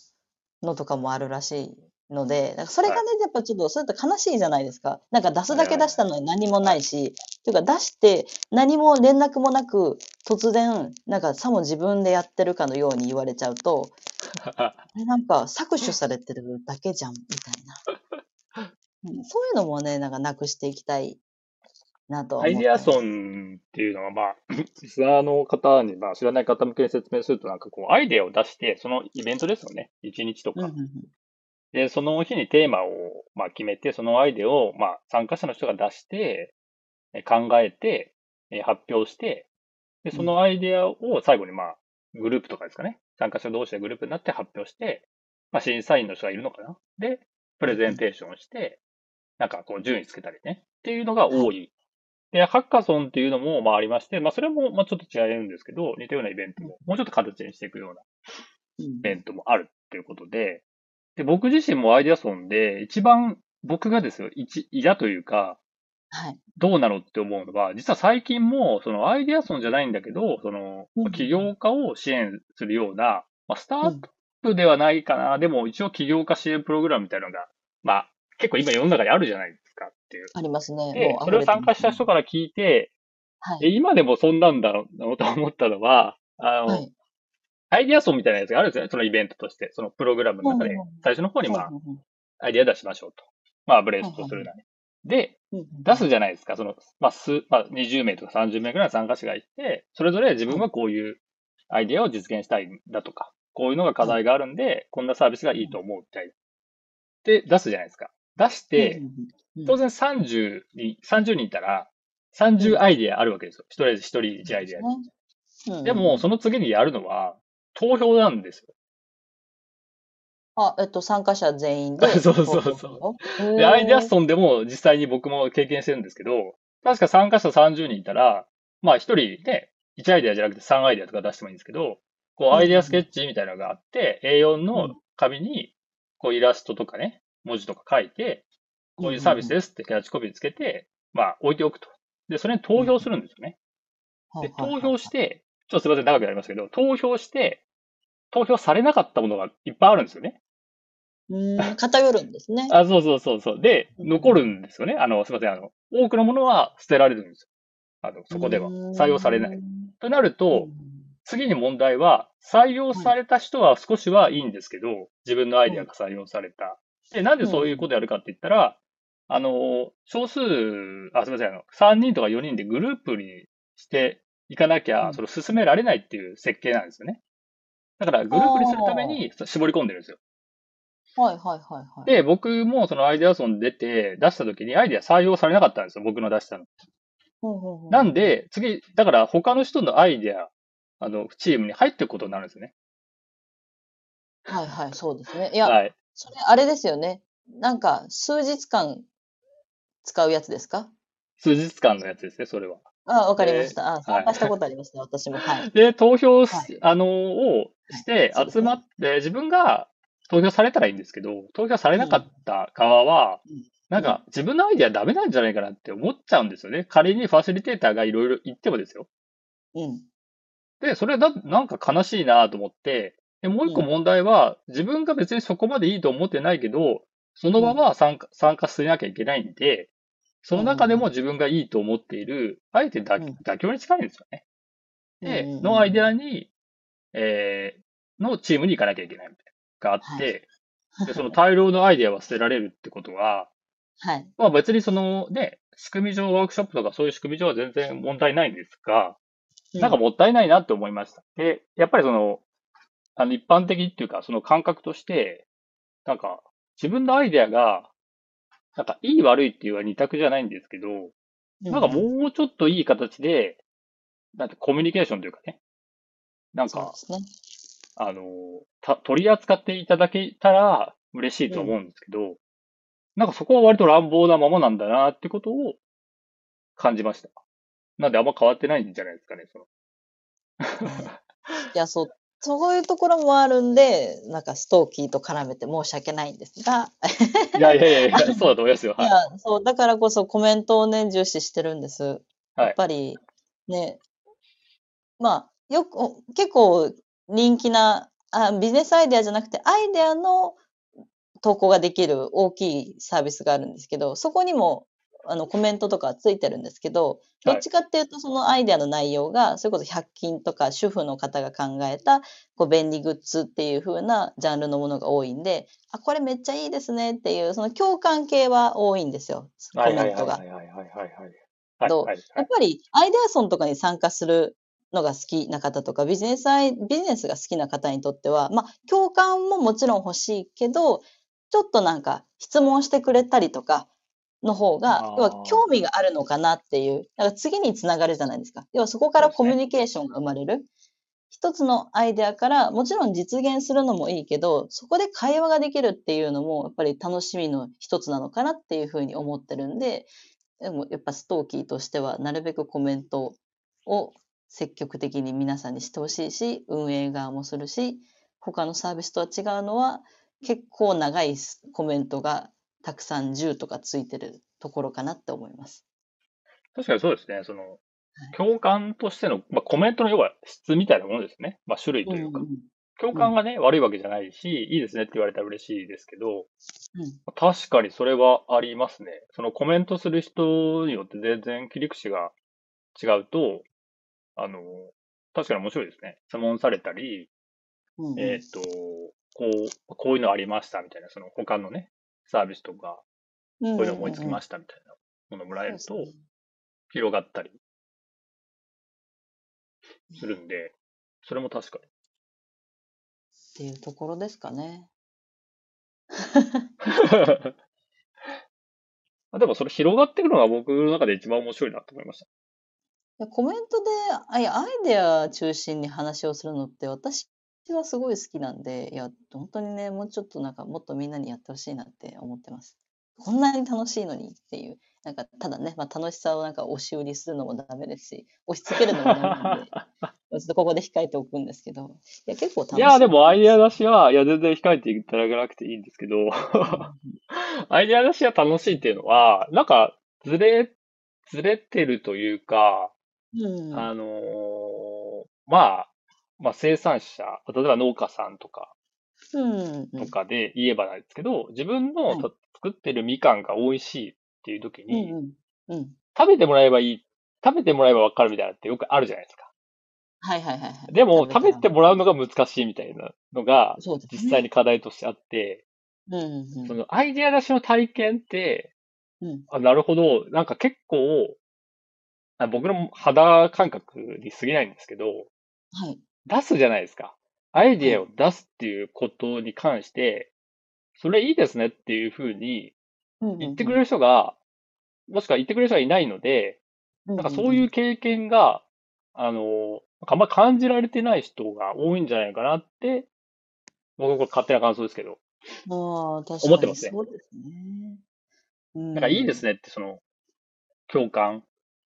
のとかもあるらしいので、なんかそれがね、やっぱちょっと、それって悲しいじゃないですか。なんか出すだけ出したのに何もないし、というか出して何も連絡もなく、突然、なんかさも自分でやってるかのように言われちゃうと、なんか搾取されてるだけじゃん、みたいな。うん。そういうのもね、なんかなくしていきたいなとはアイデア。ソンっていうのは、まあ、リスナーの方に、まあ、知らない方向けに説明すると、なんかこう、アイデアを出して、そのイベントですよね。1日とか。うんうんうんで、その日にテーマを、まあ、決めて、そのアイデアを、まあ、参加者の人が出して、え考えて、え発表して、で、そのアイデアを最後に、まあ、グループとかですかね。参加者同士でグループになって発表して、まあ、審査員の人がいるのかな。で、プレゼンテーションをして、なんかこう、順位つけたりね。っていうのが多い。で、ハッカソンっていうのも、まあ、ありまして、まあ、それも、まあ、ちょっと違うんですけど、似たようなイベントも、もうちょっと形にしていくようなうんイベントもあるっていうことで、で、僕自身もアイデアソンで、一番僕がですよ、一嫌というか、はい。どうなのって思うのは、実は最近も、そのアイデアソンじゃないんだけど、そのうん、起業家を支援するような、まあ、スタートアップではないかな、でも一応起業家支援プログラムみたいなのが、まあ、結構今世の中にあるじゃないっていう。ありますね。でそれを参加した人かから聞いて、はえ、い。今でもそんなんだろうと思ったのは、あの、はい。アイデアソンみたいなやつがあるんですよね、そのイベントとして、そのプログラムの中で最初の方にまあアイデア出しましょうと。まあ、ブレイストするなり。で、出すじゃないですか。その、まあ、数、まあ、20名とか30名ぐらいの参加者がいて、それぞれ自分はこういうアイデアを実現したいんだとか、こういうのが課題があるんで、こんなサービスがいいと思うみたいな。で、出すじゃないですか。出して、当然30人、30人いたら、30アイデアあるわけですよ。一人一人1アイデアで。うんうんでも、その次にやるのは、投票なんですよ。あ、えっと、参加者全員で。そうそうそううで、アイデアン。ソンでも実際に僕も経験してるんですけど、確か参加者30人いたら、まあ一人ね、1アイデアじゃなくて3アイデアとか出してもいいんですけど、こううんアイデアスケッチみたいなのがあって、A4 うのん紙に、こうイラストとかね、文字とか書いて、こういうサービスですってキャッチコピーつけて、まあ置いておくと。で、それに投票するんですよね。で、投票して、ちょっとすいません、長くなりますけど、投票して、投票されなかったものがいっぱいあるんですよね。うん、偏るんですね。あ、そうそうそうそう。で、うん残るんですよね。あの、すみません。あの、多くのものは捨てられるんですよ。あの、そこでは。採用されない。となると、次に問題は、採用された人は少しはいいんですけど、自分のアイデアが採用された。で、なんでそういうことやるかって言ったら、あの、少数、あ、すみません。あの、3人とか4人でグループにしていかなきゃ、うんそれを進められないっていう設計なんですよね。だから、グループにするために絞り込んでるんですよ。はいはいはいはい。で、僕もそのアイデアソン出て出した時にアイデア採用されなかったんですよ。僕の出したの。ほうほうほうなんで、次、だから他の人のアイデア、あの、チームに入っていくことになるんですよね。はいはい、そうですね。いや、はい。それ、あれですよね。なんか、数日間使うやつですか？数日間のやつですね、それは。あ、わかりました。あ、はい参加したことありますね、私も。はい。で、投票し、はいあのをして集まって、自分が投票されたらいいんですけど、投票されなかった側は、うんなんか自分のアイデアダメなんじゃないかなって思っちゃうんですよね。仮にファシリテーターがいろいろ言ってもですよ。うん。で、それだ、なんか悲しいなと思って、でもう一個うん問題は、自分が別にそこまでいいと思ってないけど、そのまま参加、参加しなきゃいけないんで、その中でも自分がいいと思っている、あえて妥協に近いんですよね。で、のアイデアに、えー、のチームに行かなきゃいけないみたいな、があって、はで、その大量のアイデアは捨てられるってことは、はい。まあ別にそのね、仕組み上ワークショップとかそういう仕組み上は全然問題ないんですが、なんかもったいないなって思いました。で、やっぱりその、あの一般的っていうか、その感覚として、なんか自分のアイデアが、なんかいい悪いっていうのは二択じゃないんですけど、うん、なんかもうちょっといい形で、なんてコミュニケーションというかね、なんかね。あの、た取り扱っていただけたら嬉しいと思うんですけど、なんかそこは割と乱暴なままなんだなってことを感じました。なんであんま変わってないんじゃないですかね、その。いや、そう、そういうところもあるんで、なんかストーキーと絡めて申し訳ないんですが、いやいやいやいや、そうだと思いますよ。はい。いや、そう、だからこそコメントをね、重視してるんです。はいやっぱり、ね、まあ、よく、お結構人気なあ、ビジネスアイデアじゃなくて、アイデアの投稿ができる大きいサービスがあるんですけど、そこにも、あの、コメントとかついてるんですけど、どっちかっていうと、そのアイデアの内容が、それこそ100均とか主婦の方が考えた、こう、便利グッズっていう風なジャンルのものが多いんで、あ、これめっちゃいいですねっていう、その共感系は多いんですよ、コメントが。はいはいはいはいはいはい。はいどうはいはい。やっぱりアイデアソンとかに参加するのが好きな方とか、ビジネスアイ、ビジネスが好きな方にとっては、まあ、共感ももちろん欲しいけど、ちょっとなんか質問してくれたりとかの方が、要は興味があるのかなっていう、だから次につながるじゃないですか。要はそこからコミュニケーションが生まれる。一つのアイデアからもちろん実現するのもいいけど、そこで会話ができるっていうのもやっぱり楽しみの一つなのかなっていうふうに思ってるんで、でもやっぱストーキーとしてはなるべくコメントを積極的に皆さんにしてほしいし、運営側もするし、他のサービスとは違うのは結構長いコメントがたくさん10とかついてるところかなって思います。確かにそうですね。その、共感としての、まあ、コメントの要は質みたいなものですね。まあ、種類というか。うん共感がね、悪いわけじゃないし、いいですねって言われたら嬉しいですけど、うん確かにそれはありますね。そのコメントする人によって全然切り口が違うと、あの、確かに面白いですね。質問されたり、うんうんえっ、と、こう、こういうのありましたみたいな、その他のね、サービスとか、こういうの思いつきましたみたいなものもらえると広がったりするんで、それも確かに。っていうところですかね。でもそれ広がってくるのが僕の中で一番面白いなと思いました。コメントで、アイデア中心に話をするのって私はすごい好きなんで、いや、本当にね、もうちょっとなんかもっとみんなにやってほしいなって思ってます。こんなに楽しいのにっていう。なんか、ただね、まあ、楽しさをなんか押し売りするのもダメですし、押し付けるのもダメなんで、ちょっとここで控えておくんですけど、いや、結構楽しい。いや、でもアイデア出しは、いや、全然控えていただかなくていいんですけど、アイデア出しは楽しいっていうのは、なんか、ずれ、ずれてるというか、うん、あのーまあ、まあ生産者、例えば農家さんとか、うん、とかで言えばなんですけど、自分の作ってるみかんが美味しいっていう時うん、に。食べてもらえばいい、食べてもらえばわかるみたいなのってよくあるじゃないですか。はいはいはいはい。でも、食べてももらうのが難しいみたいなのが。実際に課題としてあって、そのアイデア出しの体験って、うん。あなるほど、なんか結構、あ僕の肌感覚に過ぎないんですけど、はい。出すじゃないですか。アイデアを出すっていうことに関して、それいいですねっていうふうに言言ってくれる人が、もしくは言ってくれる人がいないので、ななんかそういう経験が、あの、あんま感じられてない人が多いんじゃないかなって、僕はこれ勝手な感想ですけど。ああ、確かに思ってますねそうですね。うんなんかいいですねって、その、共感。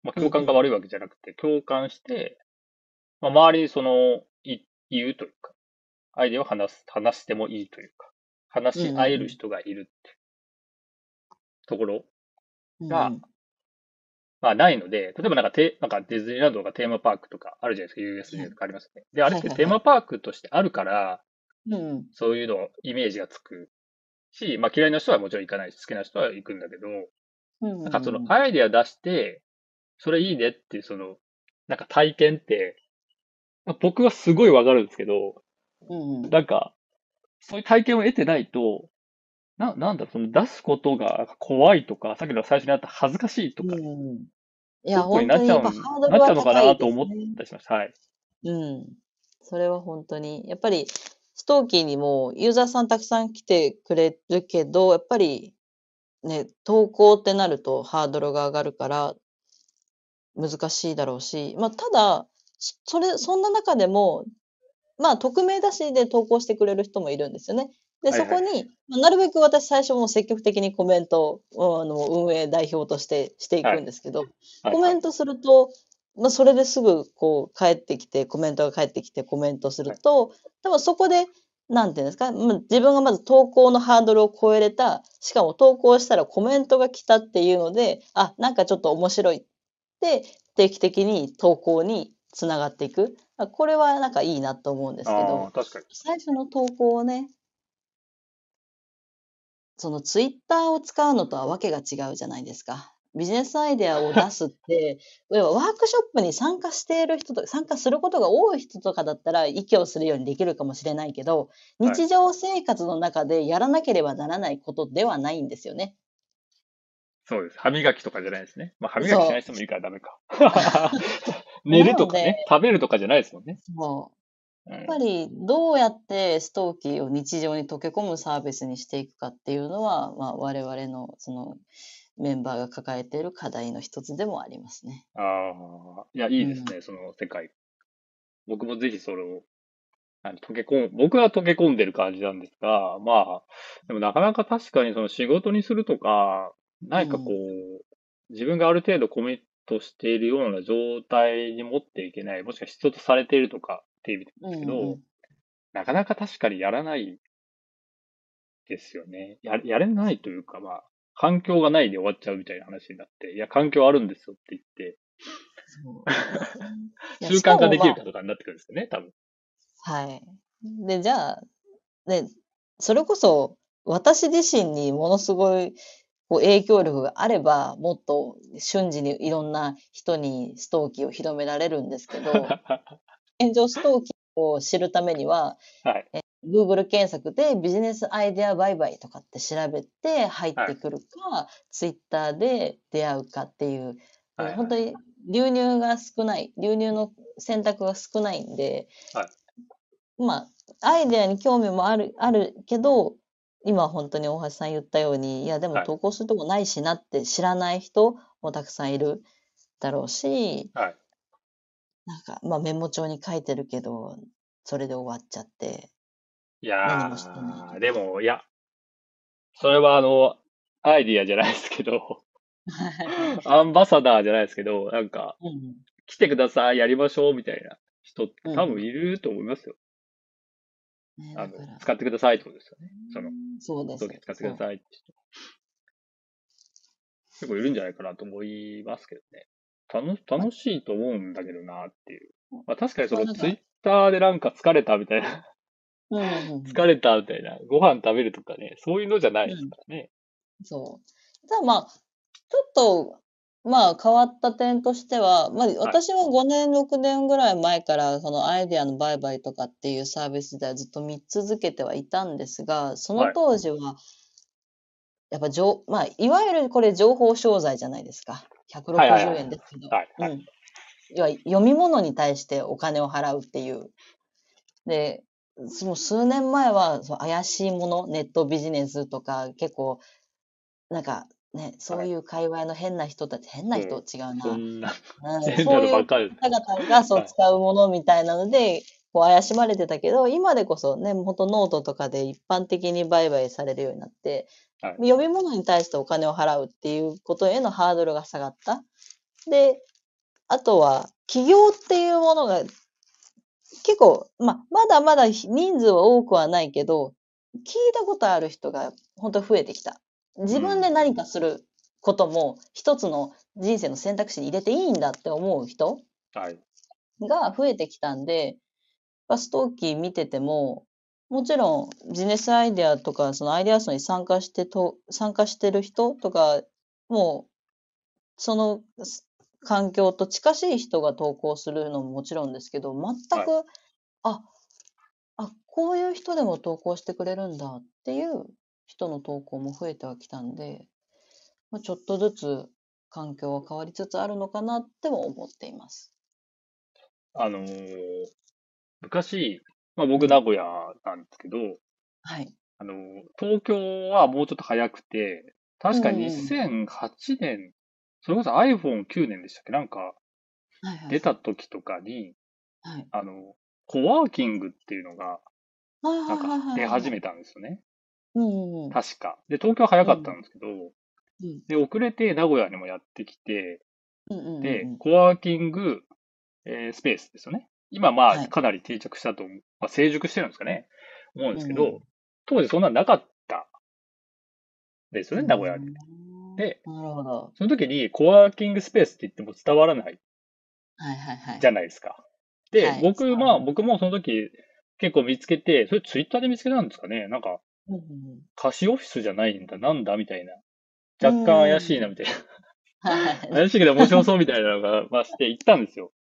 まあ、共感が悪いわけじゃなくて、共感して、まあ、周りにその、い、言うというか、アイデアを話す、話してもいいというか、話し合える人がいるって、ところがうんまあないので、例えばなんかテ、なんかディズニーランドとかテーマパークとかあるじゃないですか、USJ とかありますね。で、あれってテーマパークとしてあるから、うん。そういうの、イメージがつくし、まあ嫌いな人はもちろん行かないし、好きな人は行くんだけど、うん。なんかそのアイデア出して、それいいねっていうその、なんか体験って、まあ僕はすごいわかるんですけど、うんうん。なんか、そういう体験を得てないと、な、なんだろう、その出すことが怖いとか、さっきの最初にあった恥ずかしいとか、うんいや、本当になっちゃうなっちゃうのかないと思っ。たりしました。はい。うん。それは本当に。やっぱり、ストーキーにもユーザーさんたくさん来てくれるけど、やっぱり、ね、投稿ってなるとハードルが上がるから、難しいだろうし、まあ、ただ、そそれ、そんな中でも、まあ、匿名だしで投稿してくれる人もいるんですよね。で、はいはい。そこに、まあなるべく私最初も積極的にコメントを、あの、運営代表としてしていくんですけど、はい。コメントすると、まあ、それですぐこう帰ってきて、コメントが返ってきてコメントすると、多分そこで、なんていうんですか、まあ、自分がまず投稿のハードルを超えれた、しかも投稿したらコメントが来たっていうので、あ、なんかちょっと面白いって、定期的に投稿につながっていく。あこれはなんかいいなと思うんですけあどあ、、確かに。最初の投稿をね、そのツイッターを使うのとはわけが違うじゃないですか。ビジネスアイデアを出すって、要はワークショップに参加している人と、参加することが多い人とかだったら、息をするようにできるかもしれないけど、はい日常生活の中でやらなければならないことではないんですよね。そうです。歯磨きとかじゃないですね。まあ、歯磨きしない人もいるからダメか。う寝るとかね、食べるとかじゃないですもんね。そううんやっぱりどうやってストーキーを日常に溶け込むサービスにしていくかっていうのは、まあ、我々のそのメンバーが抱えている課題の一つでもありますね。ああ、いや、いいですね、その世界。僕もぜひそれを、溶け込ん、僕は溶け込んでる感じなんですが、まあ、でもなかなか確かにその仕事にするとか、何かこう、自分がある程度コミットしているような状態に持っていけない、もしくは必要とされているとかっていう意味うんですけど、うんなかなか確かにやらないですよね。や、やれないというか、まあ、環境がないで終わっちゃうみたいな話になって、いや、環境あるんですよって言って、習慣化できるかとかになってくるんですよね、多分。まあはい。で、じゃあ、ね、それこそ私自身にものすごいこう影響力があれば、もっと瞬時にいろんな人にストーキーを広められるんですけど、現状ストーキーを知るためには、はい。Google 検索でビジネスアイデア売買とかって調べて入ってくるか、Twitter で出会うかっていう、はいはい。本当に流入が少ない、流入の選択が少ないんで、はい。まあ、アイデアに興味もある、あるけど、今本当に大橋さん言ったように、いやでもはい投稿するとこないしなって知らない人もたくさんいるだろうし、はい。なんか、まあメモ帳に書いてるけど、それで終わっちゃって、いや何もしてないー、でも、いや、それはあの、アイディアじゃないですけど、アンバサダーじゃないですけど、なんか、うん来てください、やりましょう、みたいな人ってうん多分いると思いますよ。ねあの使ってくださいってことですよね。その、そうです。使ってくださいって人。結構いるんじゃないかなと思いますけどね。楽楽しいと思うんだけどなっていう。まあ確かにそのツイッターでなんか疲れたみたいな、そううんうんうん疲れたみたいな、ご飯食べるとかね、そういうのじゃないですからね。そう。ただまあ、ちょっと、まあ変わった点としては、まあ私は5年、6年ぐらい前からそのアイデアの売買とかっていうサービスではずっと見続けてはいたんですが、その当時は、やっぱ情、まあいわゆるこれ情報商材じゃないですか。160はいはいはい円ですけど。はいはいうん。要は読み物に対してお金を払うっていう。で、その数年前はその怪しいもの、ネットビジネスとか結構、なんかね、そういう界隈の変な人たち、変な人、うん違うな。そんな、うん 変なそういうのばっかり。方々がそうはい使うものみたいなので、こう怪しまれてたけど、今でこそね、本当ノートとかで一般的に売買されるようになって、はい読み物に対してお金を払うっていうことへのハードルが下がった。で、あとは、起業っていうものが、結構、まあ、まだまだ人数は多くはないけど、聞いたことある人が本当増えてきた。自分で何かすることも一つの人生の選択肢に入れていいんだって思う人はい。が増えてきたんで、まあストーキー見てても、もちろんビジネスアイデアとか、そのアイデアソンに参加してと、参加してる人とか、もう、そのす環境と近しい人が投稿するのももちろんですけど、全く、あ、あ、こういう人でも投稿してくれるんだっていう人の投稿も増えてはきたんで、まあ、ちょっとずつ環境は変わりつつあるのかなっても思っています。あのー昔、まあ僕名古屋なんですけど、はい。あのー東京はもうちょっと早くて、確かうんうん2008年、それこそ iPhone9 年でしたっけ？なんか。出た時とかに、はい。あの、コワーキングっていうのが、ないん。か出始めたんですよね。うんうんうん。確か。で、東京は早かったんですけど、うんで、遅れて名古屋にもやってきて、うんうんうんうん。で、コワーキング、えースペースですよね。今、まあ、はいかなり定着したとまあ、成熟してるんですかね。思うんですけど、うん当時そんなのなかったですよね、名古屋に。うんで、なるほど。その時に、コワーキングスペースって言っても伝わらないはいはいはい。じゃないですか。で、はい僕、まあ、僕もその時、結構見つけて、それツイッターで見つけたんですかねなんか、うんうんうん貸しオフィスじゃないんだ、なんだみたいな。若干怪しいな、みたいな。はい。怪しいけど面白そうみたいなのが、まあ、して行ったんですよ。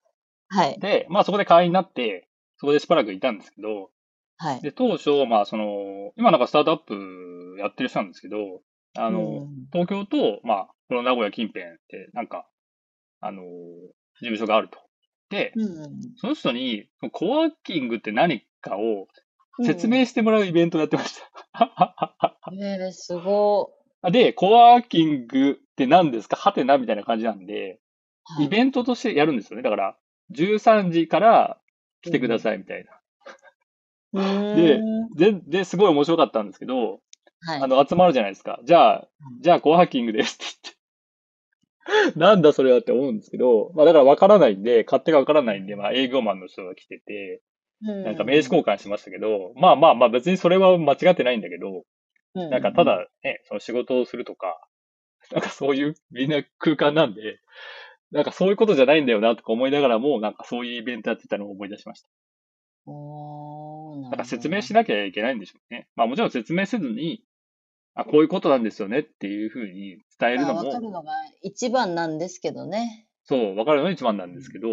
はい。で、まあそこで会員になって、そこでしばらくいたんですけど、はい。で、当初、まあその、今なんかスタートアップやってる人なんですけど、あの、うん東京と、まあ、この名古屋近辺って、なんか、あの、事務所があると。で、うんうんその人に、コワーキングって何かをうん。説明してもらうイベントをやってました。えー、すごで、コワーキングって何ですか？はてなみたいな感じなんで、い。イベントとしてやるんですよね。だから、13時から来てくださいみたいな。トでで、で、すごい面白かったんですけど、はい。あの、集まるじゃないですか。じゃあ、じゃあ、コワーキングですって言って。なんだそれはって思うんですけど、まあだから分からないんで、勝手が分からないんで、まあ営業マンの人が来てて、ななんか名刺交換しましたけど、まあまあまあ別にそれは間違ってないんだけど、換なんかた、だね、その仕事をするとか、なんかそういうみんな空間なんで、なんかそういうことじゃないんだよなとか思いながらも、なんかそういうイベントやってたのを思い出しました。おーななんか説明しななきゃいけないんでしょうね。まあもちろん説明せずに、あ、こういうことなんですよねっていうふうに伝えるのも、わかるのが一番なんですけどね。そう、わかるのが一番なんですけど、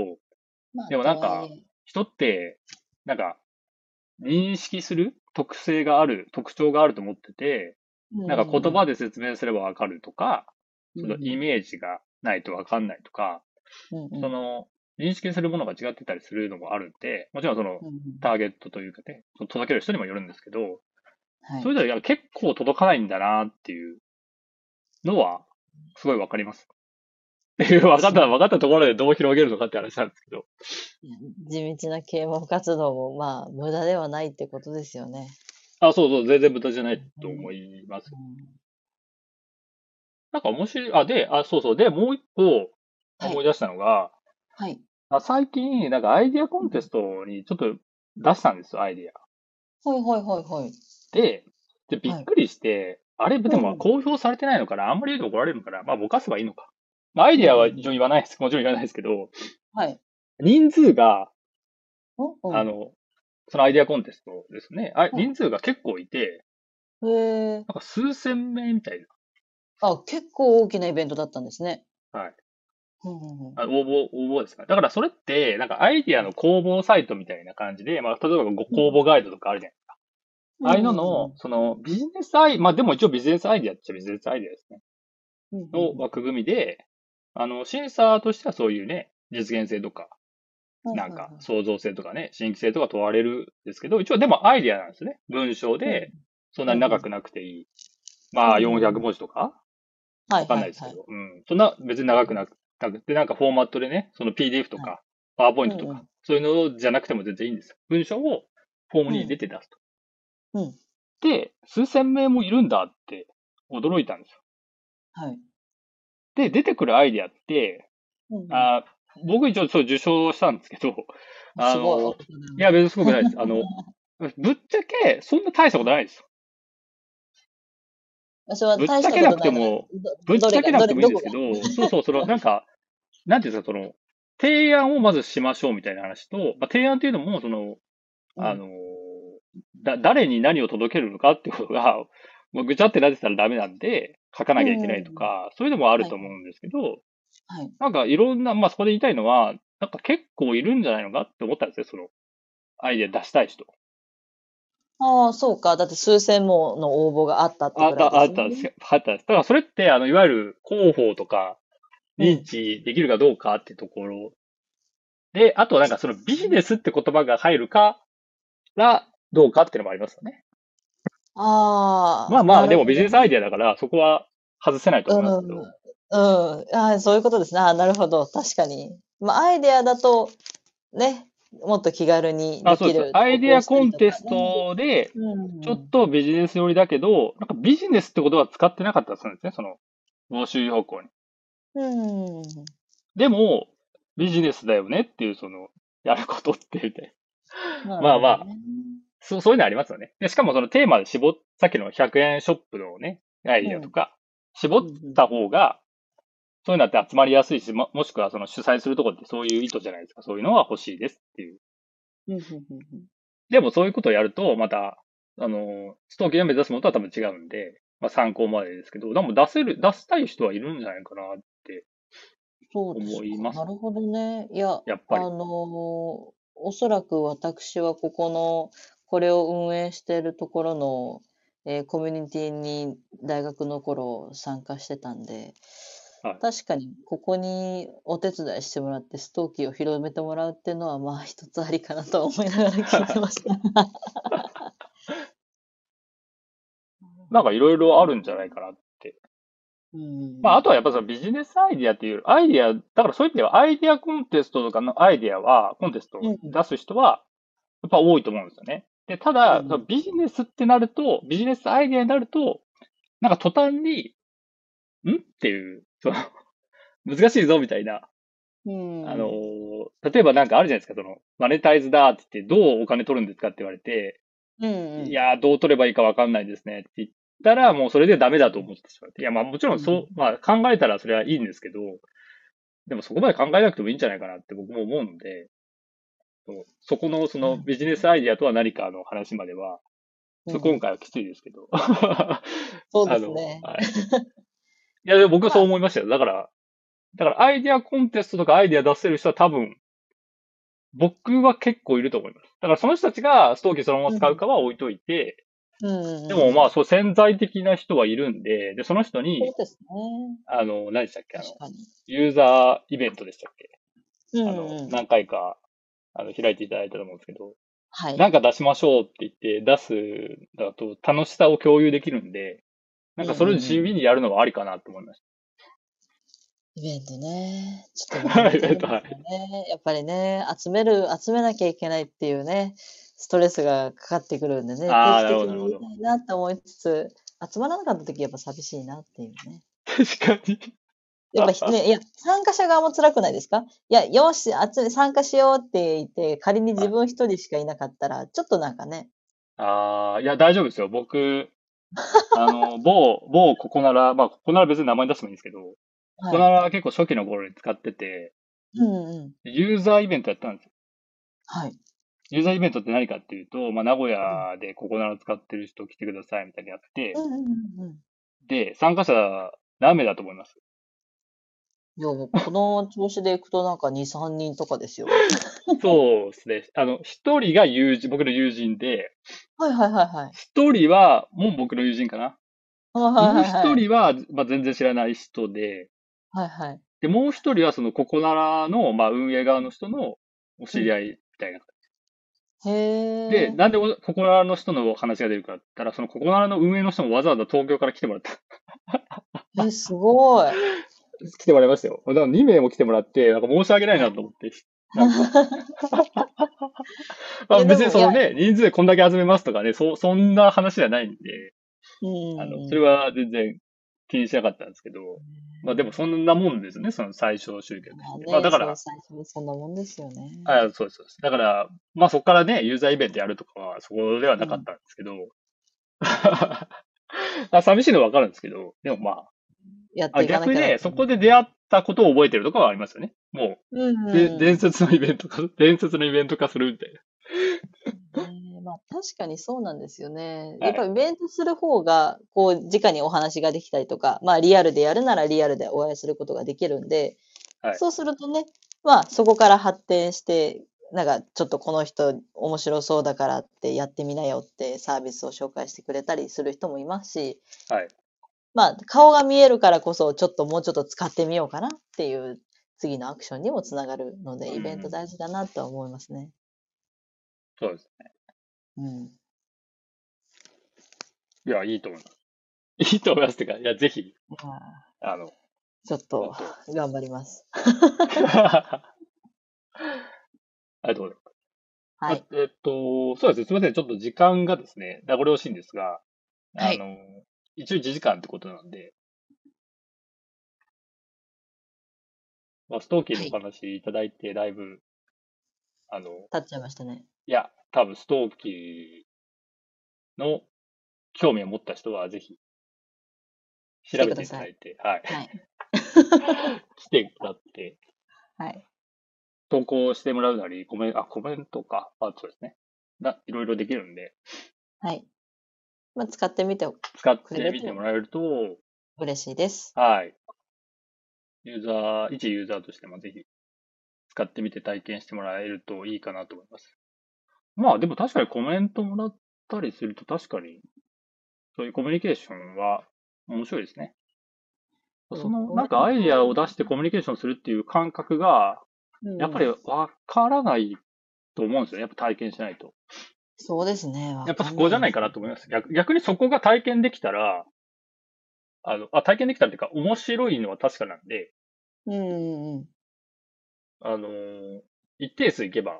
まあでもなんか人って、なんか、認識する特性がある、特徴があると思ってて、なんか言葉で説明すればわかるとか、そのイメージがないとわかんないとか、その、認識するものが違ってたりするのもあるんで、もちろんその、ターゲットというかね、その届ける人にもよるんですけど、はい。それではいや結構届かないんだなっていうのは、すごいわかります。っていう、分かった、分かったところでどう広げるのかって話なんですけど。地道な啓蒙活動も、まあ、無駄ではないってことですよね。あ、そうそう、全然無駄じゃないと思います。うんなんか面白い、あ、で、あ、そうそう、で、もう一個はい思い出したのが、はい。あ最近、なんかアイディアコンテストにちょっと出したんですよ、アイディア。はいはいはいはい。で、で、びっくりして、あれ、でもうん公表されてないのかなあんまり言うと怒られるのかなまあ、ぼかせばいいのか。まあ、アイディアは一応言わないです。もちろん言わないですけど、はい。人数が、んあの、そのアイディアコンテストですね。あうん人数が結構いて、へえ。なんか数千名みたいあ、結構大きなイベントだったんですね。はい。うんうんうんな。あ応募、応募ですか？だからそれって、なんかアイディアの公募サイトみたいな感じで、まあ、例えばご公募ガイドとかあるじゃないですか。ああいうのの、そのビジネスアイ、まあでも一応ビジネスアイディアっちゃビジネスアイディアですね。の枠組みで、あの、審査としてはそういうね、実現性とか、うんなんか創造性とかね、新規性とか問われるんですけど、一応でもアイディアなんですね。文章で、そんなに長くなくていい。まあうん400文字とか？はいわかんないですけど、うん。そんな別に長くなくて、なんかフォーマットでね、その PDF とか、パワーポイントとか、そういうのじゃなくても全然いいんですよ。文章をフォームに入れて出すと。うん。で、数千名もいるんだって驚いたんですよ。はい。で、出てくるアイディアって、うんうん。あ僕一応そう受賞したんですけど、あの、い。や別にすごくないです。あの、ぶっちゃけそんな大したことないですよ。ぶっちゃけなくてもぶっちゃけなくてもいいんですけどど、そうそう、その、なんか、なんていうんですか、その、提案をまずしましょうみたいな話と、まあ、提案っていうのも、その、うん。あの、だ、誰に何を届けるのかってことが、もうぐちゃってなってたらダメなんで、書かなきゃいけないとか、そういうのもあると思うんですけど、はい。なんかいろんな、まあそこで言いたいのは、なんか結構いるんじゃないのかって思ったんですよ、その、アイデア出したい人。ああ、そうか。だって数千もの応募があったってあった、あった、ぐらいですよね。あった。だからそれって、あの、いわゆる広報とか、認知できるかどうかってところ。で、あとなんかそのビジネスって言葉が入るから、どうかっていうのもありますよね。ああ。まあまあ、でもビジネスアイデアだから、そこは外せないと思いますけど。うん。うん。ああ、そういうことですね。ああ、なるほど。確かに。まあ、アイデアだと、ね、もっと気軽にあ、そうできる。。アイデアコンテストで。ちょっとビジネス寄りだけど、なんかビジネスってことは使ってなかったんですね、その、募集要項に。うん。でも、ビジネスだよねっていう、その、やることって言って。ままあまあそう、そういうのありますよね。で、しかもそのテーマで絞っ、さっきの100円ショップのね、アイデアとか、絞った方が、そういうのって集まりやすいし、も、もしくはその主催するところってそういう意図じゃないですか。そういうのは欲しいですっていう。でもそういうことをやると、また、あの、ストーキーが目指すものとは多分違うんで、まあ参考までですけど、でも出せる、出したい人はいるんじゃないかなって、思いますなるほどね。いや、やっぱりあのーおそらく私はここの、これを運営しているところの、えーコミュニティに大学の頃参加してたんで、はい確かにここにお手伝いしてもらってストーキーを広めてもらうっていうのはまあ一つありかなとは思いながら聞いてました。なんかいろいろあるんじゃないかなって。うんまあ、あとはやっぱそのビジネスアイディアっていう、アイディア、だからそういう意味ではアイディアコンテストとかのアイディアは、コンテストを出す人は、やっぱ多いと思うんですよね。で、ただ、うん。ビジネスってなると、ビジネスアイディアになると、なんか途端に、ん？っていう、その、難しいぞみたいな、うん。あのー、例えばなんかあるじゃないですか、その、マネタイズだって言って、どうお金取るんですかって言われて、うんうん。いやー、どう取ればいいかわかんないですねって言ったら、もうそれでダメだと思ってしまって。いや、まあもちろんそう、まあ考えたらそれはいいんですけど、でもそこまで考えなくてもいいんじゃないかなって僕も思うので、そこのそのビジネスアイディアとは何かの話までは、ちょっと今回はきついですけど。そうですねはい。いや、でも僕はそう思いましたよ。だから、だからアイディアコンテストとかアイディア出せる人は多分、僕は結構いると思います。だからその人たちがストーキーそのまま使うかは置いといて、うんでもまあ、そう、潜在的な人はいるんで、で、その人そうに、ですね。あの、何でしたっけ？あの。ユーザーイベントでしたっけ？うんうあの、ん。何回か、あの、開いていただいたと思うんですけど、はい。なんか出しましょうって言って出すだと楽しさを共有できるんで、なんかそれを地味にやるのはありかなと思いましイベントね。ちょっとねイベントはいね。やっぱりね、集める、集めなきゃいけないっていうね、ストレスがかかってくるんでね、定期的なるほどにやりたいなって思いつつ、集まらなかった時やっぱ寂しいなっていうね。た。確かに。やっぱね、いや、参加者側も辛くないですか？いや、よし、集め、参加しようって言って、仮に自分一人しかいなかったら、ちょっとなんかね、ああ、いや、大丈夫ですよ。僕、あの、某、某ココナラ、まあ、ココナラ別に名前出してもいいんですけど、ココナはラは結構初期の頃に使ってて、い。うんうん。ユーザーイベントやったんですよ。はい。ユーザーイベントって何かっていうと、まあ、名古屋でココナラ使ってる人来てくださいみたいなやってう、んうんうんうん。で、参加者何名だと思います？いや、もうこの調子でいくとなんか2、3人とかですよ。そうですね。あの、一人が友人、僕の友人で、はいはいはいはい。一人は、もう僕の友人かな。はいもう。一人は、まあ、全然知らない人で、はいはい。で、もう一人はそのココナラの、まあ、運営側の人のお知り合いみたいな。へえ。で、なんでココナラの人の話が出るかって言ったら、そのココナラの運営の人もわざわざ東京から来てもらった。え、すごい。来てもらいましたよ。だから2名も来てもらって、なんか申し訳ないなと思って。まあ別にそのでね、人数でこんだけ集めますとかね、そ、そんな話じゃないんで、うん。あの、それは全然気にしなかったんですけど、まあでもそんなもんですね、その最小集客まあね、まあだからそう、最初はそんなもんですよね。あそうです、そうです。だから、まあそこからね、ユーザーイベントやるとかは、そこではなかったんですけど、あ寂しいのはわかるんですけど、でもまあ、あやっていかなきゃ逆そこで出会ったことを覚えてるとかはありますよね。もうんう、で伝説のイベント化、伝説のイベント化するみたいな。ねまあ確かにそうなんですよね。はいやっぱりイベントする方が、こう、直にお話ができたりとか、まあリアルでやるならリアルでお会いすることができるんで、はいそうするとね、まあそこから発展して、なんかちょっとこの人面白そうだからってやってみなよってサービスを紹介してくれたりする人もいますし、はい。まあ顔が見えるからこそちょっともうちょっと使ってみようかなっていう次のアクションにもつながるので、うんイベント大事だなとは思いますね。そうですね。うん。いや、いいと思います。いいと思いますってか、いや、ぜひ、あの、ーちょっと本頑張ります。ありがとうございます。はい。あえっと、そうですね。すみません。ちょっと時間がですね、名残惜しいんですが、はいあの、一応1時間ってことなんで、まあ、ストーキーのお話いただいて、だいぶ、あの、立っちゃいましたね。いや、多分ストーキーの興味を持った人はぜひ、調べていただいて、はい。はい。来てもらって、はい。投稿してもらうなり、コメント、あ、コメントか。あ、そうですね。な、いろいろできるんで、はい。まあ、使ってみて使ってみてもらえると、嬉しいです。はい。ユーザー、一ユーザーとしてもぜひ、使ってみて体験してもらえるといいかなと思います。まあ、でも確かにコメントもらったりすると確かに、そういうコミュニケーションは面白いですね。うんその、なんかアイディアを出してコミュニケーションするっていう感覚が、やっぱりわからないと思うんですよね。やっぱ体験しないと。そうですね。やっぱそこじゃないかなと思います。逆逆にそこが体験できたら、あの、あ、体験できたっていうか、面白いのは確かなんで、うんうんうん。あのー一定数いけば、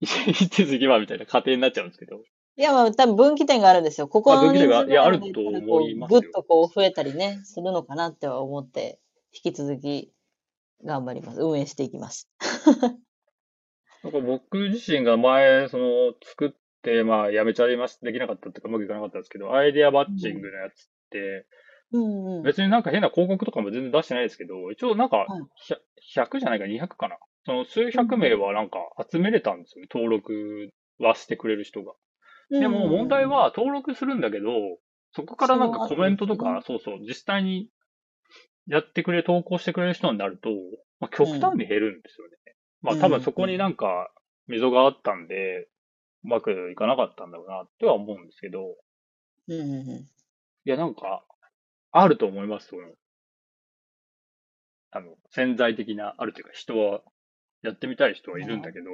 一定数い けばみたいな過程になっちゃうんですけど、いや、まあ、多分分岐点があるんですよ。ここのあ分岐点が人数いやあると思いますぐっとこう増えたりね、するのかなっては思って、引き続き頑張ります。運営していきます。なんか僕自身が前、その、作って、まあ、やめちゃいました、できなかったっていうか、うまくいかなかったんですけど、アイデアバッチングのやつって、うんうん。別になんか変な広告とかも全然出してないですけど、一応なんかはい、100, 100じゃないか200かな。その数百名はなんか集めれたんですよね。登録はしてくれる人が。でも問題は登録するんだけど、そこからなんかコメントとか、そうそう、実際にやってくれ、投稿してくれる人になると、まあ、極端に減るんですよね。まあ多分そこになんか溝があったんで、うまくいかなかったんだろうなっては思うんですけど、うんうんうん。いやなんか、あると思います、その、あの、潜在的な、あるというか人は、やってみたい人はいるんだけど、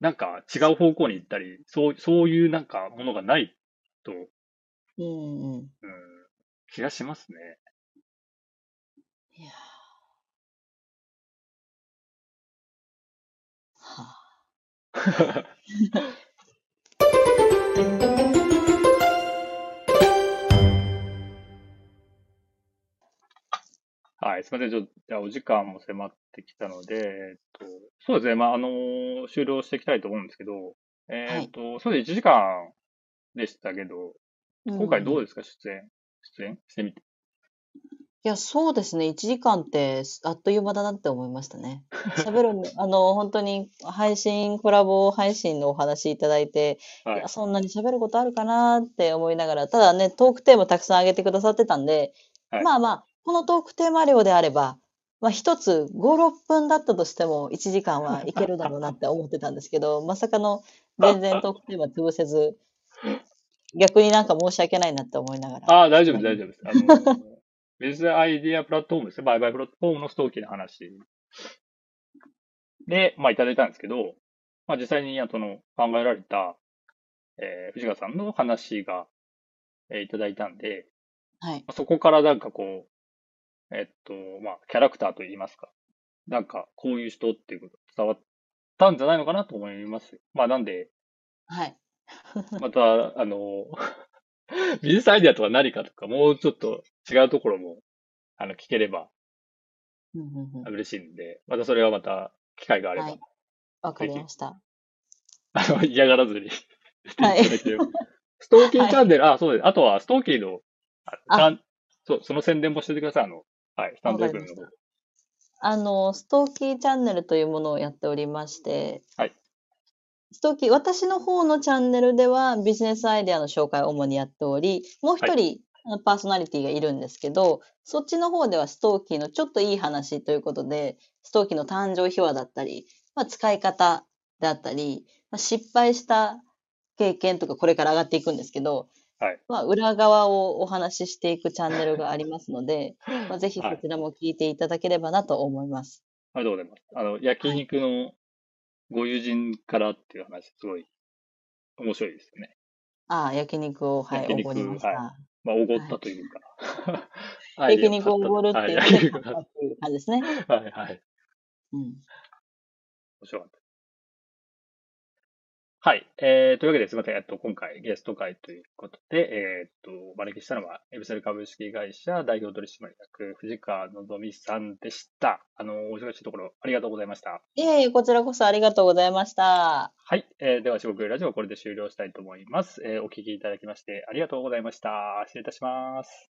なんか違う方向に行ったり、そう、そういうなんかものがないと、うんうん。うん、気がしますね。いやー はい、すみません。ちょっと、じゃあお時間も迫ってきたので、えっと、そうですね。まあ、あのー終了していきたいと思うんですけど、えっと、そうです。1時間でしたけど、今回どううんですか、出演。出演？してみて。いや、そうですね。1時間ってあっという間だなって思いましたね。喋るの、あの、本当に配信、コラボ配信のお話いただいて、いはいや、。そんなに喋ることあるかなって思いながら、ただね、トークテーマたくさん上げてくださってたんで、はいまあまあ、このトークテーマ量であれば、まあ一つ5、6分だったとしても1時間はいけるだろうなって思ってたんですけど、まさかの全然トークテーマ潰せず、逆になんか申し訳ないなって思いながら。ああ、大丈夫です、大丈夫です。あのー、ビズアイデアプラットフォームですね。バイバイプラットフォームのストーキーの話で、まあ、いただいたんですけど、まあ、実際に、あその、考えられた、えー藤川さんの話が、えーいただいたんで、はい。そこからなんかこう、えっと、まあ、キャラクターといいますか、なんか、こういう人っていうこと伝わったんじゃないのかなと思いますよ。まあ、なんで、はい。また、あの、ビジネスアイデアとは何かとか、もうちょっと違うところも、あの、聞ければ嬉しいんで、またそれはまた、機会があれば、はいわかりました。あの、嫌がらずにはい。ストーキーチャンネル、あ、そうです。あとは、ストーキーの、あそう、その宣伝もしててください。あの、はい、スタンド FM の方。あの、ストーキーチャンネルというものをやっておりまして、はいストーキー、私の方のチャンネルではビジネスアイデアの紹介を主にやっており、もう一人、あのパーソナリティがいるんですけど、そっちの方ではストーキーのちょっといい話ということで、ストーキーの誕生秘話だったり、まあ、使い方であったり、まあ、失敗した経験とかこれから上がっていくんですけど、はい。まあ、裏側をお話ししていくチャンネルがありますので、まあ、ぜひそちらも聞いていただければなと思います。ありがとうございます。あの、焼肉のご友人からっていう話、すごい面白いですよね。ああ、焼肉を、はい、おごりました。はまあ、おごったというか。焼肉をおごるっていう感じですね。はい、はい。うん。面白かった。はい。えー、というわけで、すみません。えっと、今回ゲスト会ということで、えーっと、お招きしたのは、エブセル株式会社代表取締役、藤川のぞみさんでした。あの、お忙しいところ、ありがとうございました。いえいえ、こちらこそありがとうございました。はい。えー、では、四国ラジオはこれで終了したいと思います。えー、お聞きいただきまして、ありがとうございました。失礼いたします。